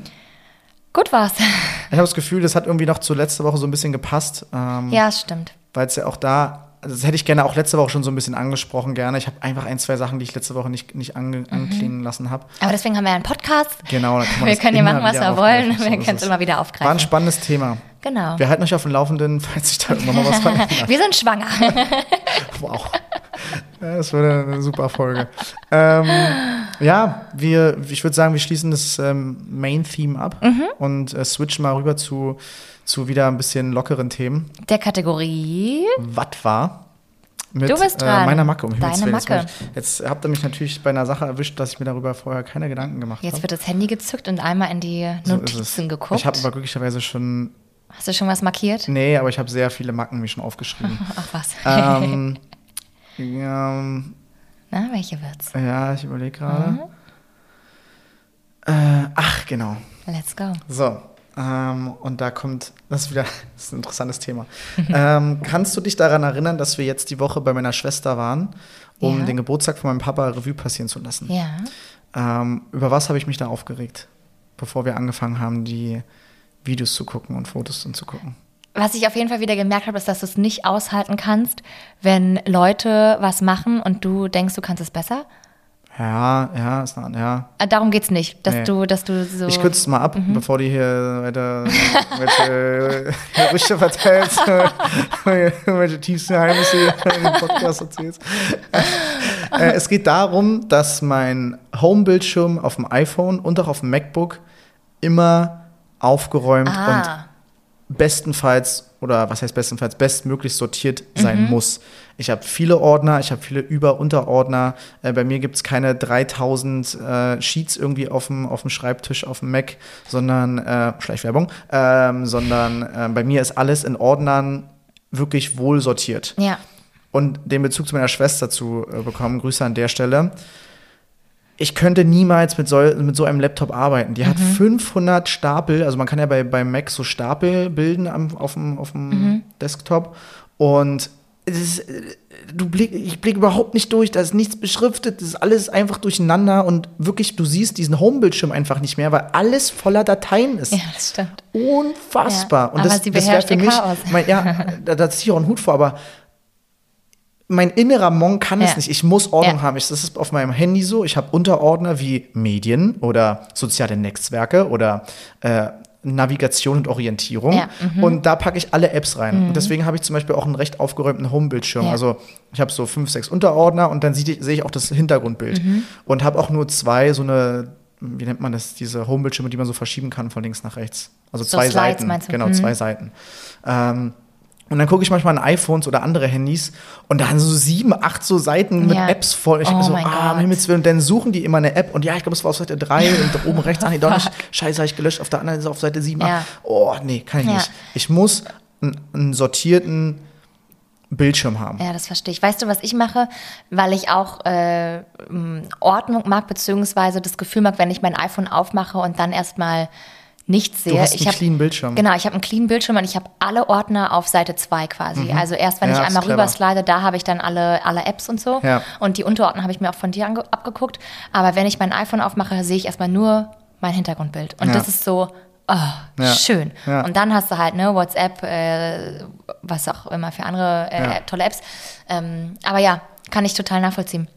Gut war's. Ich habe das Gefühl, das hat irgendwie noch zu letzter Woche so ein bisschen gepasst. Ähm, ja, stimmt. weil es ja auch da, also das hätte ich gerne auch letzte Woche schon so ein bisschen angesprochen, gerne. Ich habe einfach ein, zwei Sachen, die ich letzte Woche nicht, nicht ange, anklingen lassen habe. Aber deswegen haben wir ja einen Podcast. Genau, da kann man Wir können ja immer machen, was wir aufgreifen. wollen. Wir können es immer wieder War ein aufgreifen. spannendes Thema. Genau. Wir halten euch auf dem Laufenden, falls sich da irgendwann mal was verändert. Wir sind schwanger. Wow. Das wurde eine super Folge. Ähm, ja, wir, ich würde sagen, wir schließen das ähm, Main-Theme ab Mhm. und äh, switchen mal rüber zu, zu wieder ein bisschen lockeren Themen. Der Kategorie. Was war? Mit, Du bist Äh, dran. meiner Macke. Um Deine Himmels. Jetzt Macke. Ich, jetzt habt ihr mich natürlich bei einer Sache erwischt, dass ich mir darüber vorher keine Gedanken gemacht Jetzt habe. wird das Handy gezückt und einmal in die So Notizen es. geguckt. Ich habe aber glücklicherweise schon, Hast du schon was markiert? nee, aber ich habe sehr viele Macken mir schon aufgeschrieben. Ach was. ähm, ja, Na, welche wird's? ja, ich überlege gerade. Mhm. Äh, ach, genau. Let's go. So. Ähm, und da kommt, das ist wieder das ist ein interessantes Thema. ähm, kannst du dich daran erinnern, dass wir jetzt die Woche bei meiner Schwester waren, um Ja. den Geburtstag von meinem Papa Revue passieren zu lassen? Ja. Ähm, über was habe ich mich da aufgeregt, bevor wir angefangen haben, die Videos zu gucken und Fotos dann zu gucken? Was ich auf jeden Fall wieder gemerkt habe, ist, dass du es nicht aushalten kannst, wenn Leute was machen und du denkst, du kannst es besser. Ja, ja, ist eine, ja. Äh, Darum geht's nicht, dass Nee. du, dass du so. Ich kürze es mal ab, Mhm. bevor die hier weiter welche Gerüchte verteilst, welche tiefsten Geheimnisse in dem Podcast erzählst. äh, es geht darum, dass mein Home-Bildschirm auf dem iPhone und auch auf dem MacBook immer aufgeräumt und ah, bestenfalls oder was heißt bestenfalls bestmöglich sortiert sein Mhm. muss. Ich habe viele Ordner, ich habe viele Über-Unterordner. Äh, bei mir gibt es keine 3000 äh, Sheets irgendwie auf dem, auf dem Schreibtisch, auf dem Mac, sondern äh, Schleichwerbung, ähm, sondern äh, bei mir ist alles in Ordnern wirklich wohl sortiert. ja. Und den Bezug zu meiner Schwester zu äh, bekommen, Grüße an der Stelle. Ich könnte niemals mit so, mit so einem Laptop arbeiten. Die hat 500 Stapel, also man kann ja bei, bei Mac so Stapel bilden am, auf dem, auf dem Desktop. Und ist, du blick, ich blicke überhaupt nicht durch, da ist nichts beschriftet, das ist alles einfach durcheinander und wirklich, du siehst diesen Homebildschirm einfach nicht mehr, weil alles voller Dateien ist. Ja, das stimmt. Unfassbar. Ja, und aber das, sie das wäre für mich, Chaos. mein, ja, da, da ziehe ich auch einen Hut vor, aber mein innerer Monk kann es Ja. nicht. Ich muss Ordnung Ja. haben. Ich, das ist auf meinem Handy so. Ich habe Unterordner wie Medien oder soziale Netzwerke oder äh, Navigation und Orientierung. Ja, mhm. Und da packe ich alle Apps rein. Und deswegen habe ich zum Beispiel auch einen recht aufgeräumten Home-Bildschirm. Ja. Also ich habe so fünf, sechs Unterordner und dann sehe ich, auch das Hintergrundbild. Mhm. Und habe auch nur zwei so eine, wie nennt man das, diese Home-Bildschirme, die man so verschieben kann von links nach rechts. Also So zwei Slides, Seiten. Genau, Mhm. zwei Seiten. Ähm, und dann gucke ich manchmal an iPhones oder andere Handys und da haben so sieben, acht so Seiten mit Ja. Apps voll. Ich Oh denke so, ah, um. Himmels Willen. Und dann suchen die immer eine App und ja, ich glaube, es war auf Seite 3 und oben rechts, ah, nee, doch nicht. Scheiße, habe ich gelöscht. Auf der anderen ist es auf Seite 7. Ja. Oh, nee, kann ich Ja. nicht. Ich muss einen, einen sortierten Bildschirm haben. Ja, das verstehe ich. Weißt du, was ich mache? Weil ich auch äh, Ordnung mag, beziehungsweise das Gefühl mag, wenn ich mein iPhone aufmache und dann erstmal nichts sehe. Du hast ich einen hab, clean Bildschirm. Genau, ich habe einen clean Bildschirm und ich habe alle Ordner auf Seite 2 quasi. Also erst wenn Mhm. Ja, ich einmal clever. rüberslide, da habe ich dann alle, alle Apps und so. Ja. Und die Unterordner habe ich mir auch von dir abgeguckt. Aber wenn ich mein iPhone aufmache, sehe ich erstmal nur mein Hintergrundbild. Und Ja. das ist so, oh, Ja. schön. Ja. Und dann hast du halt, ne, WhatsApp, äh, was auch immer für andere äh, Ja. tolle Apps. Ähm, aber ja, kann ich total nachvollziehen.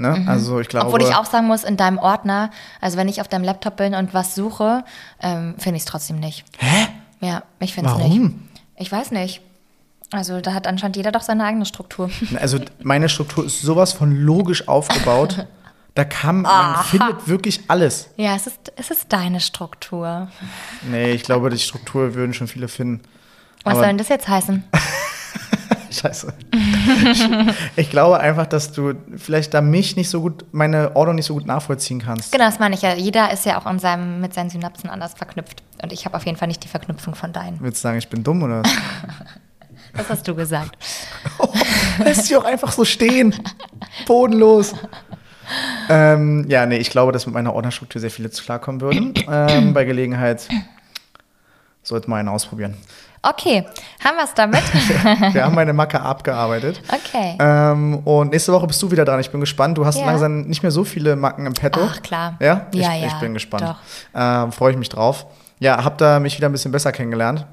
Ne? Also ich glaube. Mhm. Obwohl ich auch sagen muss, in deinem Ordner, also wenn ich auf deinem Laptop bin und was suche, ähm, finde ich es trotzdem nicht. Hä? Ja, ich finde es Warum? nicht. Ich weiß nicht. Also da hat anscheinend jeder doch seine eigene Struktur. Also meine Struktur ist sowas von logisch aufgebaut. Da kann, man findet wirklich alles. Ja, es ist, es ist deine Struktur. Nee, ich glaube, die Struktur würden schon viele finden. Was Aber- soll denn das jetzt heißen? Scheiße. ich, glaube einfach, dass du vielleicht da mich nicht so gut, meine Ordnung nicht so gut nachvollziehen kannst. Genau, das meine ich ja. Jeder ist ja auch in seinem, mit seinen Synapsen anders verknüpft. Und ich habe auf jeden Fall nicht die Verknüpfung von deinen. Willst du sagen, ich bin dumm oder was? Das hast du gesagt. Lässt sich auch einfach so stehen. Bodenlos. Ähm, ja, nee, ich glaube, dass mit meiner Ordnerstruktur sehr viele zu klarkommen würden. Ähm, bei Gelegenheit sollten wir einen ausprobieren. Okay, haben wir es damit? Wir haben meine Macke abgearbeitet. Okay. Ähm, und nächste Woche bist du wieder dran. Ich bin gespannt. Du hast Ja. langsam nicht mehr so viele Macken im Petto. Ach, klar. Ja? Ich, Ja, ich ja, bin gespannt. Ähm, Freue ich mich drauf. Ja, hab da mich wieder ein bisschen besser kennengelernt.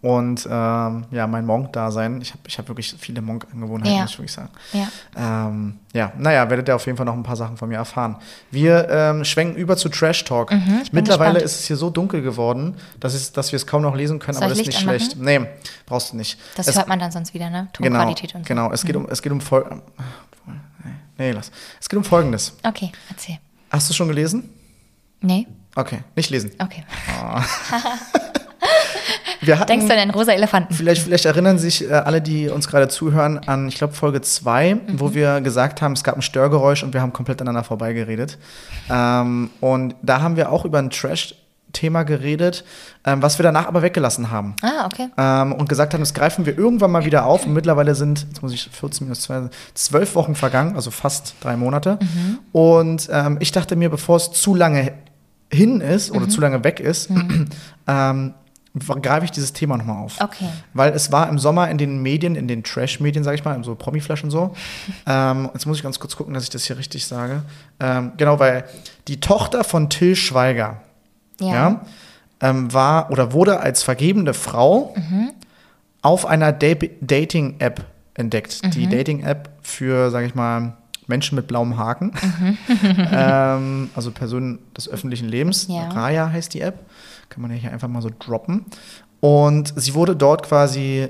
Und ähm, ja, mein Monk-Dasein. Ich habe ich hab wirklich viele Monk-Angewohnheiten, Ja. muss ich wirklich sagen. Ja. Ähm, ja, naja, werdet ihr auf jeden Fall noch ein paar Sachen von mir erfahren. Wir ähm, schwenken über zu Trash Talk. Mhm, Mittlerweile gespannt. ist es hier so dunkel geworden, dass, es, dass wir es kaum noch lesen können, Soll aber das ist nicht Licht schlecht. Nee, brauchst du nicht. Das es, hört man dann sonst wieder, ne? genau, Tonqualität und so. genau. Es geht um, es geht um Fol Nee, lass. Es geht um Folgendes. Okay, erzähl. Hast du schon gelesen? Nee? Okay, nicht lesen. Okay. Wir hatten, Denkst du an einen rosa Elefanten? Vielleicht, vielleicht erinnern sich äh, alle, die uns gerade zuhören, an, ich glaube, Folge 2, Mhm. wo wir gesagt haben, es gab ein Störgeräusch und wir haben komplett aneinander vorbeigeredet. Ähm, und da haben wir auch über ein Trash-Thema geredet, ähm, was wir danach aber weggelassen haben. Ah, okay. Ähm, und gesagt haben, das greifen wir irgendwann mal wieder auf. Und mittlerweile sind, jetzt muss ich 14 minus 2, 12 Wochen vergangen, also fast drei Monate. Und ähm, ich dachte mir, bevor es zu lange hin ist oder zu lange weg ist, ähm, greife ich dieses Thema nochmal auf. Okay. Weil es war im Sommer in den Medien, in den Trash-Medien, sag ich mal, in so Promi-Flash und so. ähm, jetzt muss ich ganz kurz gucken, dass ich das hier richtig sage. Ähm, genau, weil die Tochter von Till Schweiger, Ja. ja, ähm, war oder wurde als vergebene Frau auf einer Da- Dating-App entdeckt. Die Mhm. Dating-App für, sage ich mal, Menschen mit blauem Haken. Mhm. ähm, also Personen des öffentlichen Lebens. Ja. Raya heißt die App. Kann man ja hier einfach mal so droppen. Und sie wurde dort quasi,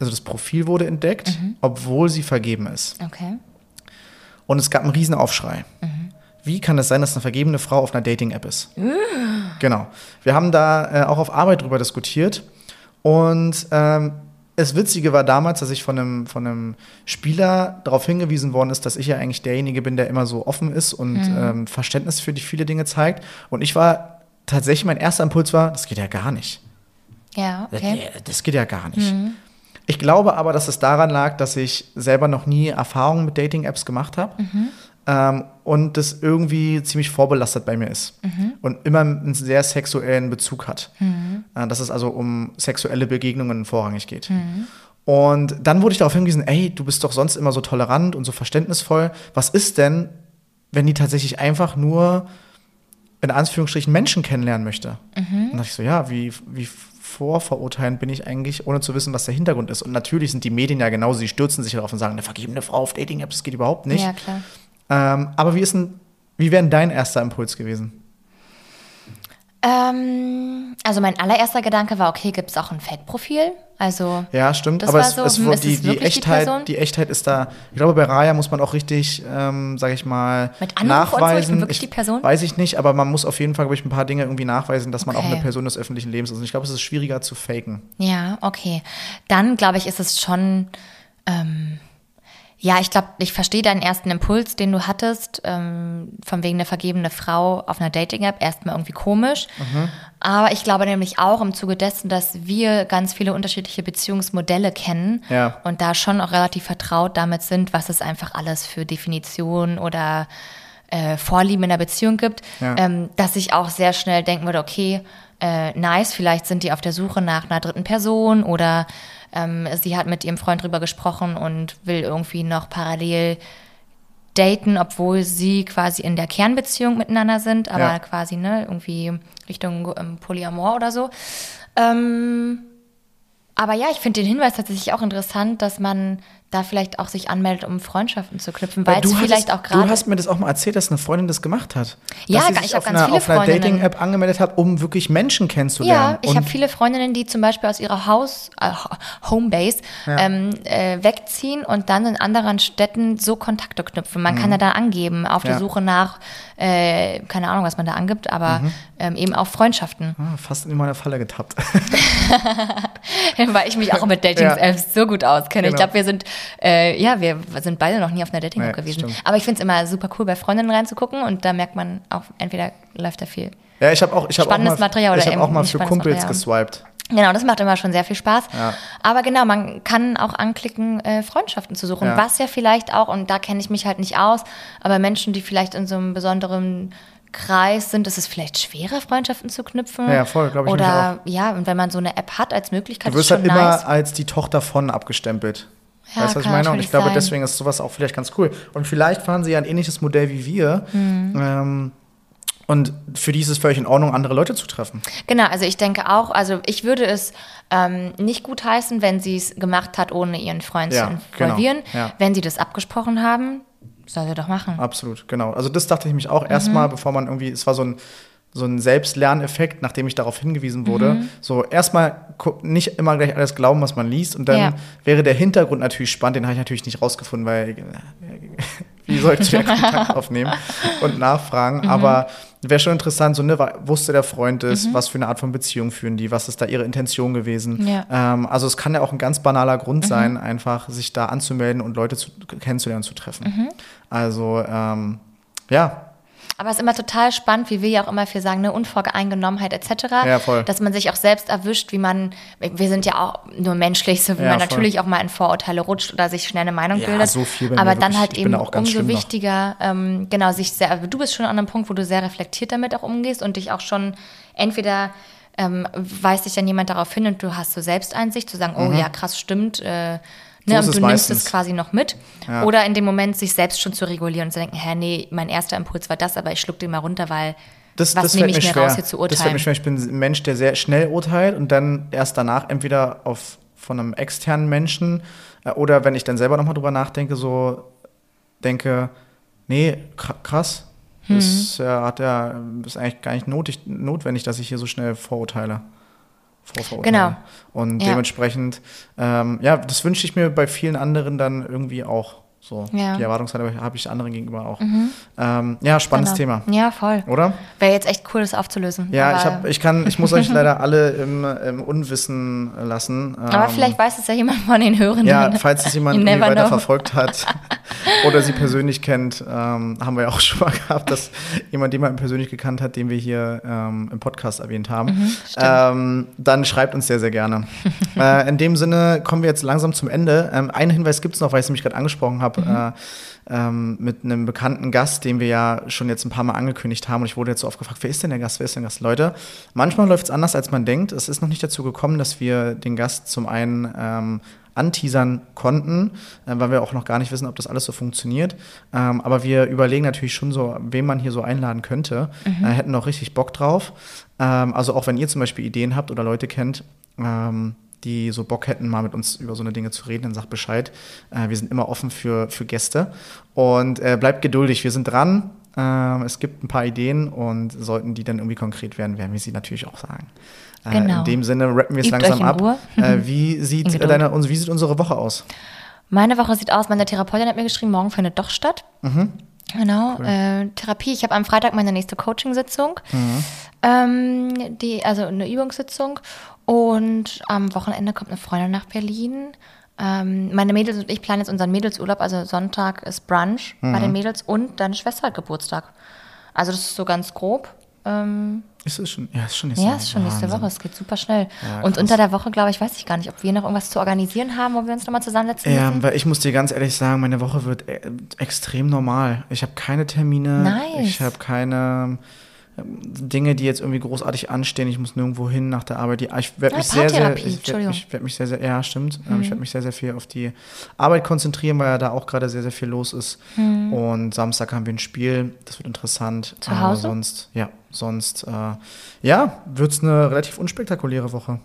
also das Profil wurde entdeckt, Mhm. obwohl sie vergeben ist. Okay. Und es gab einen Riesenaufschrei. Wie kann es sein, dass eine vergebene Frau auf einer Dating-App ist? Genau. Wir haben da äh, auch auf Arbeit drüber diskutiert. Und ähm, das Witzige war damals, dass ich von einem, von einem Spieler darauf hingewiesen worden ist, dass ich ja eigentlich derjenige bin, der immer so offen ist und ähm, Verständnis für die viele Dinge zeigt. Und ich war tatsächlich, mein erster Impuls war, das geht ja gar nicht. Ja, okay. Das, geht ja gar nicht. Ich glaube aber, dass es daran lag, dass ich selber noch nie Erfahrungen mit Dating-Apps gemacht habe ähm, und das irgendwie ziemlich vorbelastet bei mir ist und immer einen sehr sexuellen Bezug hat. Äh, dass es also um sexuelle Begegnungen vorrangig geht. Und dann wurde ich darauf hingewiesen, ey, du bist doch sonst immer so tolerant und so verständnisvoll. Was ist denn, wenn die tatsächlich einfach nur in Anführungsstrichen Menschen kennenlernen möchte. Und dachte ich so, ja, wie, wie vorverurteilend bin ich eigentlich, ohne zu wissen, was der Hintergrund ist. Und natürlich sind die Medien ja genauso, sie stürzen sich darauf und sagen, eine vergebene Frau auf Dating-Apps, das geht überhaupt nicht. Ja, klar. Ähm, aber wie ist denn, wie wäre dein erster Impuls gewesen? Ähm, also mein allererster Gedanke war, okay, gibt es auch ein Fake-Profil? Also Ja, stimmt. Das aber es, so, es, hm, die, es die, die Echtheit, Person? die Echtheit ist da. Ich glaube, bei Raya muss man auch richtig, ähm, sage ich mal, Mit ich nachweisen. wirklich die Person? Weiß ich nicht, aber man muss auf jeden Fall, glaube ich, ein paar Dinge irgendwie nachweisen, dass man auch Okay. eine Person des öffentlichen Lebens ist. Und ich glaube, es ist schwieriger zu faken. Ja, okay. Dann glaube ich, ist es schon. Ähm, ja, ich glaube, ich verstehe deinen ersten Impuls, den du hattest, ähm, von wegen eine vergebene Frau auf einer Dating-App, erstmal irgendwie komisch. Aber ich glaube nämlich auch im Zuge dessen, dass wir ganz viele unterschiedliche Beziehungsmodelle kennen Ja. und da schon auch relativ vertraut damit sind, was es einfach alles für Definitionen oder äh, Vorlieben in der Beziehung gibt, Ja. ähm, dass ich auch sehr schnell denken würde, okay, äh, nice, vielleicht sind die auf der Suche nach einer dritten Person oder ähm, sie hat mit ihrem Freund drüber gesprochen und will irgendwie noch parallel daten, obwohl sie quasi in der Kernbeziehung miteinander sind, aber Ja. quasi ne, irgendwie Richtung ähm, Polyamor oder so. Ähm, aber ja, ich finde den Hinweis tatsächlich auch interessant, dass man da vielleicht auch sich anmeldet, um Freundschaften zu knüpfen, weil es du vielleicht hattest- auch gerade Du hast mir das auch mal erzählt, dass eine Freundin das gemacht hat. Ja, dass sie sich ich hab auf ganz einer, viele auf einer. Dating-App angemeldet hat, um wirklich Menschen kennenzulernen. Ja, ich habe viele Freundinnen, die zum Beispiel aus ihrer Haus, äh, Homebase Ja. ähm, äh, wegziehen und dann in anderen Städten so Kontakte knüpfen. Man kann ja da angeben, auf Mhm. Ja. der Suche nach, äh, keine Ahnung, was man da angibt, aber Mhm. ähm, eben auch Freundschaften. Ah, fast in meine Falle getappt. Weil ich mich auch mit Dating-Apps so gut auskenne. Ich Genau. glaube, wir sind, äh, ja, wir sind beide noch nie auf einer Dating-App Nee, gewesen. stimmt. Aber ich finde es immer super cool, bei Freundinnen reinzugucken und da merkt man auch, entweder läuft da viel. Ja, ich habe auch, ich hab auch Spannendes mal, Material oder ich hab eben auch mal für Kumpels Material. geswiped. Genau, das macht immer schon sehr viel Spaß. Ja. Aber genau, man kann auch anklicken, äh, Freundschaften zu suchen. Ja. Was ja vielleicht auch, und da kenne ich mich halt nicht aus, aber Menschen, die vielleicht in so einem besonderen Kreis sind, ist es vielleicht schwerer, Freundschaften zu knüpfen. Ja, voll, glaub ich Oder ja, und wenn man so eine App hat als Möglichkeit, Du wirst halt immer nice. als die Tochter von abgestempelt. Ja, weißt du, was ich meine? Und ich glaube, sein. deswegen ist sowas auch vielleicht ganz cool. Und vielleicht fahren sie ja ein ähnliches Modell wie wir. Mhm. Ähm, und für die ist es völlig in Ordnung, andere Leute zu treffen. Genau, also ich denke auch, also ich würde es ähm, nicht gut heißen, wenn sie es gemacht hat, ohne ihren Freund Ja, zu genau, involvieren. ja. Wenn sie das abgesprochen haben, soll sie doch machen. Absolut, genau. Also das dachte ich mich auch Mhm. erstmal, bevor man irgendwie, es war so ein, so ein Selbstlerneffekt, nachdem ich darauf hingewiesen wurde. Mhm. So erstmal nicht immer gleich alles glauben, was man liest. Und dann Ja. wäre der Hintergrund natürlich spannend, den habe ich natürlich nicht rausgefunden, weil wie soll ich zu der Kontakt aufnehmen und nachfragen. Mhm. Aber wäre schon interessant, so ne, wusste der Freund es, Mhm. was für eine Art von Beziehung führen die, was ist da ihre Intention gewesen. Ja. Ähm, also es kann ja auch ein ganz banaler Mhm. Grund sein, einfach sich da anzumelden und Leute zu, kennenzulernen, zu treffen. Mhm. Also ähm, ja, Aber es ist immer total spannend, wie wir ja auch immer viel sagen, ne, Unvoreingenommenheit etc. Ja, voll. Dass man sich auch selbst erwischt, wie man, wir sind ja auch nur menschlich, so wie Ja, man voll. natürlich auch mal in Vorurteile rutscht oder sich schnell eine Meinung Ja, bildet. so viel Aber dann wirklich. halt eben umso wichtiger, ähm, genau, sich sehr, du bist schon an einem Punkt, wo du sehr reflektiert damit auch umgehst und dich auch schon entweder ähm, weist dich dann jemand darauf hin und du hast so Selbsteinsicht, zu sagen, oh ja, krass, stimmt, äh, So ne, ist und du nimmst meistens. es quasi noch mit. Ja. Oder in dem Moment sich selbst schon zu regulieren und zu denken, hä, nee, mein erster Impuls war das, aber ich schluck den mal runter, weil das, was das nehme fällt ich mir schwer. raus, hier zu Das fällt urteilen? mir schwer. Ich bin ein Mensch, der sehr schnell urteilt und dann erst danach entweder auf, von einem externen Menschen äh, oder wenn ich dann selber nochmal drüber nachdenke, so denke, nee, kr- krass. Mhm. Das äh, hat ja, ist eigentlich gar nicht notig, notwendig, dass ich hier so schnell vorurteile. Vorverurteile. Genau. Und Ja. dementsprechend, ähm, ja, das wünsche ich mir bei vielen anderen dann irgendwie auch. So, Ja. Mhm. die Erwartungshaltung habe ich anderen gegenüber auch. Ähm, ja, spannendes Genau. Thema, Ja, voll. oder? Wäre jetzt echt cool, das aufzulösen. Ja, ich, hab, ich, kann, ich muss euch leider alle im, im Unwissen lassen. aber Ähm, vielleicht weiß es ja jemand von den Hörenden. Ja, falls es jemand weiter know. verfolgt hat oder sie persönlich kennt, ähm, haben wir ja auch schon mal gehabt, dass jemand jemanden persönlich gekannt hat, den wir hier ähm, im Podcast erwähnt haben. Mhm, ähm, dann schreibt uns sehr, sehr gerne. äh, in dem Sinne kommen wir jetzt langsam zum Ende. Einen Hinweis gibt es noch, weil ich es nämlich gerade angesprochen habe. Mhm. Äh, ähm, mit einem bekannten Gast, den wir ja schon jetzt ein paar Mal angekündigt haben. Und ich wurde jetzt so oft gefragt, wer ist denn der Gast, wer ist denn der Gast? Leute, manchmal läuft es anders, als man denkt. Es ist noch nicht dazu gekommen, dass wir den Gast zum einen ähm, anteasern konnten, äh, weil wir auch noch gar nicht wissen, ob das alles so funktioniert. Ähm, aber wir überlegen natürlich schon so, wen man hier so einladen könnte. Äh, hätten noch richtig Bock drauf. Ähm, also auch wenn ihr zum Beispiel Ideen habt oder Leute kennt, ähm, die so Bock hätten, mal mit uns über so eine Dinge zu reden, dann sagt Bescheid. Äh, wir sind immer offen für, für Gäste. Und äh, bleibt geduldig, wir sind dran. Ähm, es gibt ein paar Ideen und sollten die dann irgendwie konkret werden, werden wir sie natürlich auch sagen. Äh, Genau. In dem Sinne rappen wir es langsam ab. Äh, wie, sieht äh, deine, wie sieht unsere Woche aus? Meine Woche sieht aus, meine Therapeutin hat mir geschrieben, morgen findet doch statt. Mhm. Genau, äh, Therapie. Ich habe am Freitag meine nächste Coaching-Sitzung, Mhm. ähm, die, also eine Übungssitzung. Und am Wochenende kommt eine Freundin nach Berlin. Ähm, meine Mädels und ich planen jetzt unseren Mädelsurlaub. Also Sonntag ist Brunch Mhm. bei den Mädels und deine Schwester hat Geburtstag. Also das ist so ganz grob. Ähm, Ist es schon? Ja, ist schon nächste ja, Woche. ist schon nächste Wahnsinn. Woche. Es geht super schnell. Ja, und unter der Woche, glaube ich, weiß ich gar nicht, ob wir noch irgendwas zu organisieren haben, wo wir uns nochmal zusammensetzen Ja, müssen. weil ich muss dir ganz ehrlich sagen, meine Woche wird äh, extrem normal. Ich habe keine Termine. Nice. Ich habe keine ähm, Dinge, die jetzt irgendwie großartig anstehen. Ich muss nirgendwo hin nach der Arbeit. Die- Ich werde Ah, mich sehr, sehr, ich werd. Mhm. mich, werd mich sehr, sehr, ja, stimmt. Ähm, Ich werde mich sehr, sehr viel auf die Arbeit konzentrieren, weil ja da auch gerade sehr, sehr viel los ist. Und Samstag haben wir ein Spiel. Das wird interessant. Mhm. Zu Aber Hause? sonst, ja, sonst, äh, ja, wird es eine relativ unspektakuläre Woche.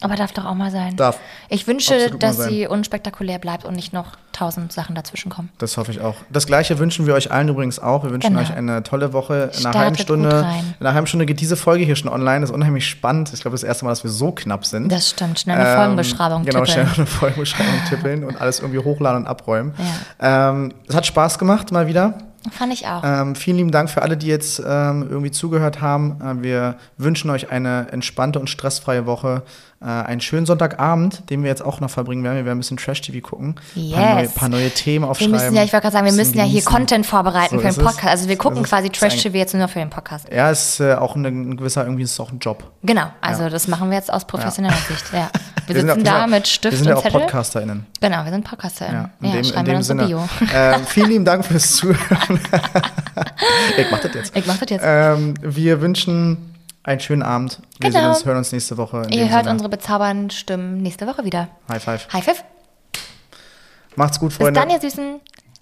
Aber darf doch auch mal sein. Darf. Ich wünsche, Absolut dass sie unspektakulär bleibt und nicht noch tausend Sachen dazwischen kommen. Das hoffe ich auch. Das gleiche wünschen wir euch allen übrigens auch. Wir wünschen Genau. euch eine tolle Woche. In einer halben Stunde, in einer halben Stunde geht diese Folge hier schon online. Das ist unheimlich spannend. Ich glaube, das erste Mal, dass wir so knapp sind. Das stimmt. Schnell eine Ähm, Folgenbeschreibung Genau, tippeln. schnell eine Folgenbeschreibung tippeln und alles irgendwie hochladen und abräumen. Ähm, es hat Spaß gemacht, mal wieder. Fand ich auch. Ähm, vielen lieben Dank für alle, die jetzt ähm, irgendwie zugehört haben. Äh, wir wünschen euch eine entspannte und stressfreie Woche. Äh, einen schönen Sonntagabend, den wir jetzt auch noch verbringen werden. Wir werden ein bisschen Trash-TV gucken. Ein paar, neue, Yes. paar neue Themen wir aufschreiben. müssen ja, ich wollte gerade sagen, wir müssen ja hier. Content vorbereiten So für den es. Podcast. Also wir gucken es. quasi Trash-TV jetzt nur für den Podcast. Ja, ist äh, auch ein, ein gewisser, irgendwie ist es auch ein Job. Genau, also das machen wir jetzt aus professioneller Sicht. Ja. Wir, sitzen sind ja- da wir sind ja- mit Stift Wir sind ja und auch Zettel. PodcasterInnen. Genau, wir sind PodcasterInnen. Ja, Ja, in dem, wir dem in unsere Sinne. Bio. Ähm, vielen lieben Dank fürs Zuhören. ich mach das jetzt. Ich mach das jetzt. Ähm, wir wünschen einen schönen Abend. Wir Genau. sehen uns, hören uns nächste Woche. In Ihr hört Sinne. unsere bezaubernden Stimmen nächste Woche wieder. High five. High five. Macht's gut, Bis Freunde. dann, ihr Süßen.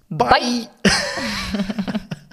Bye.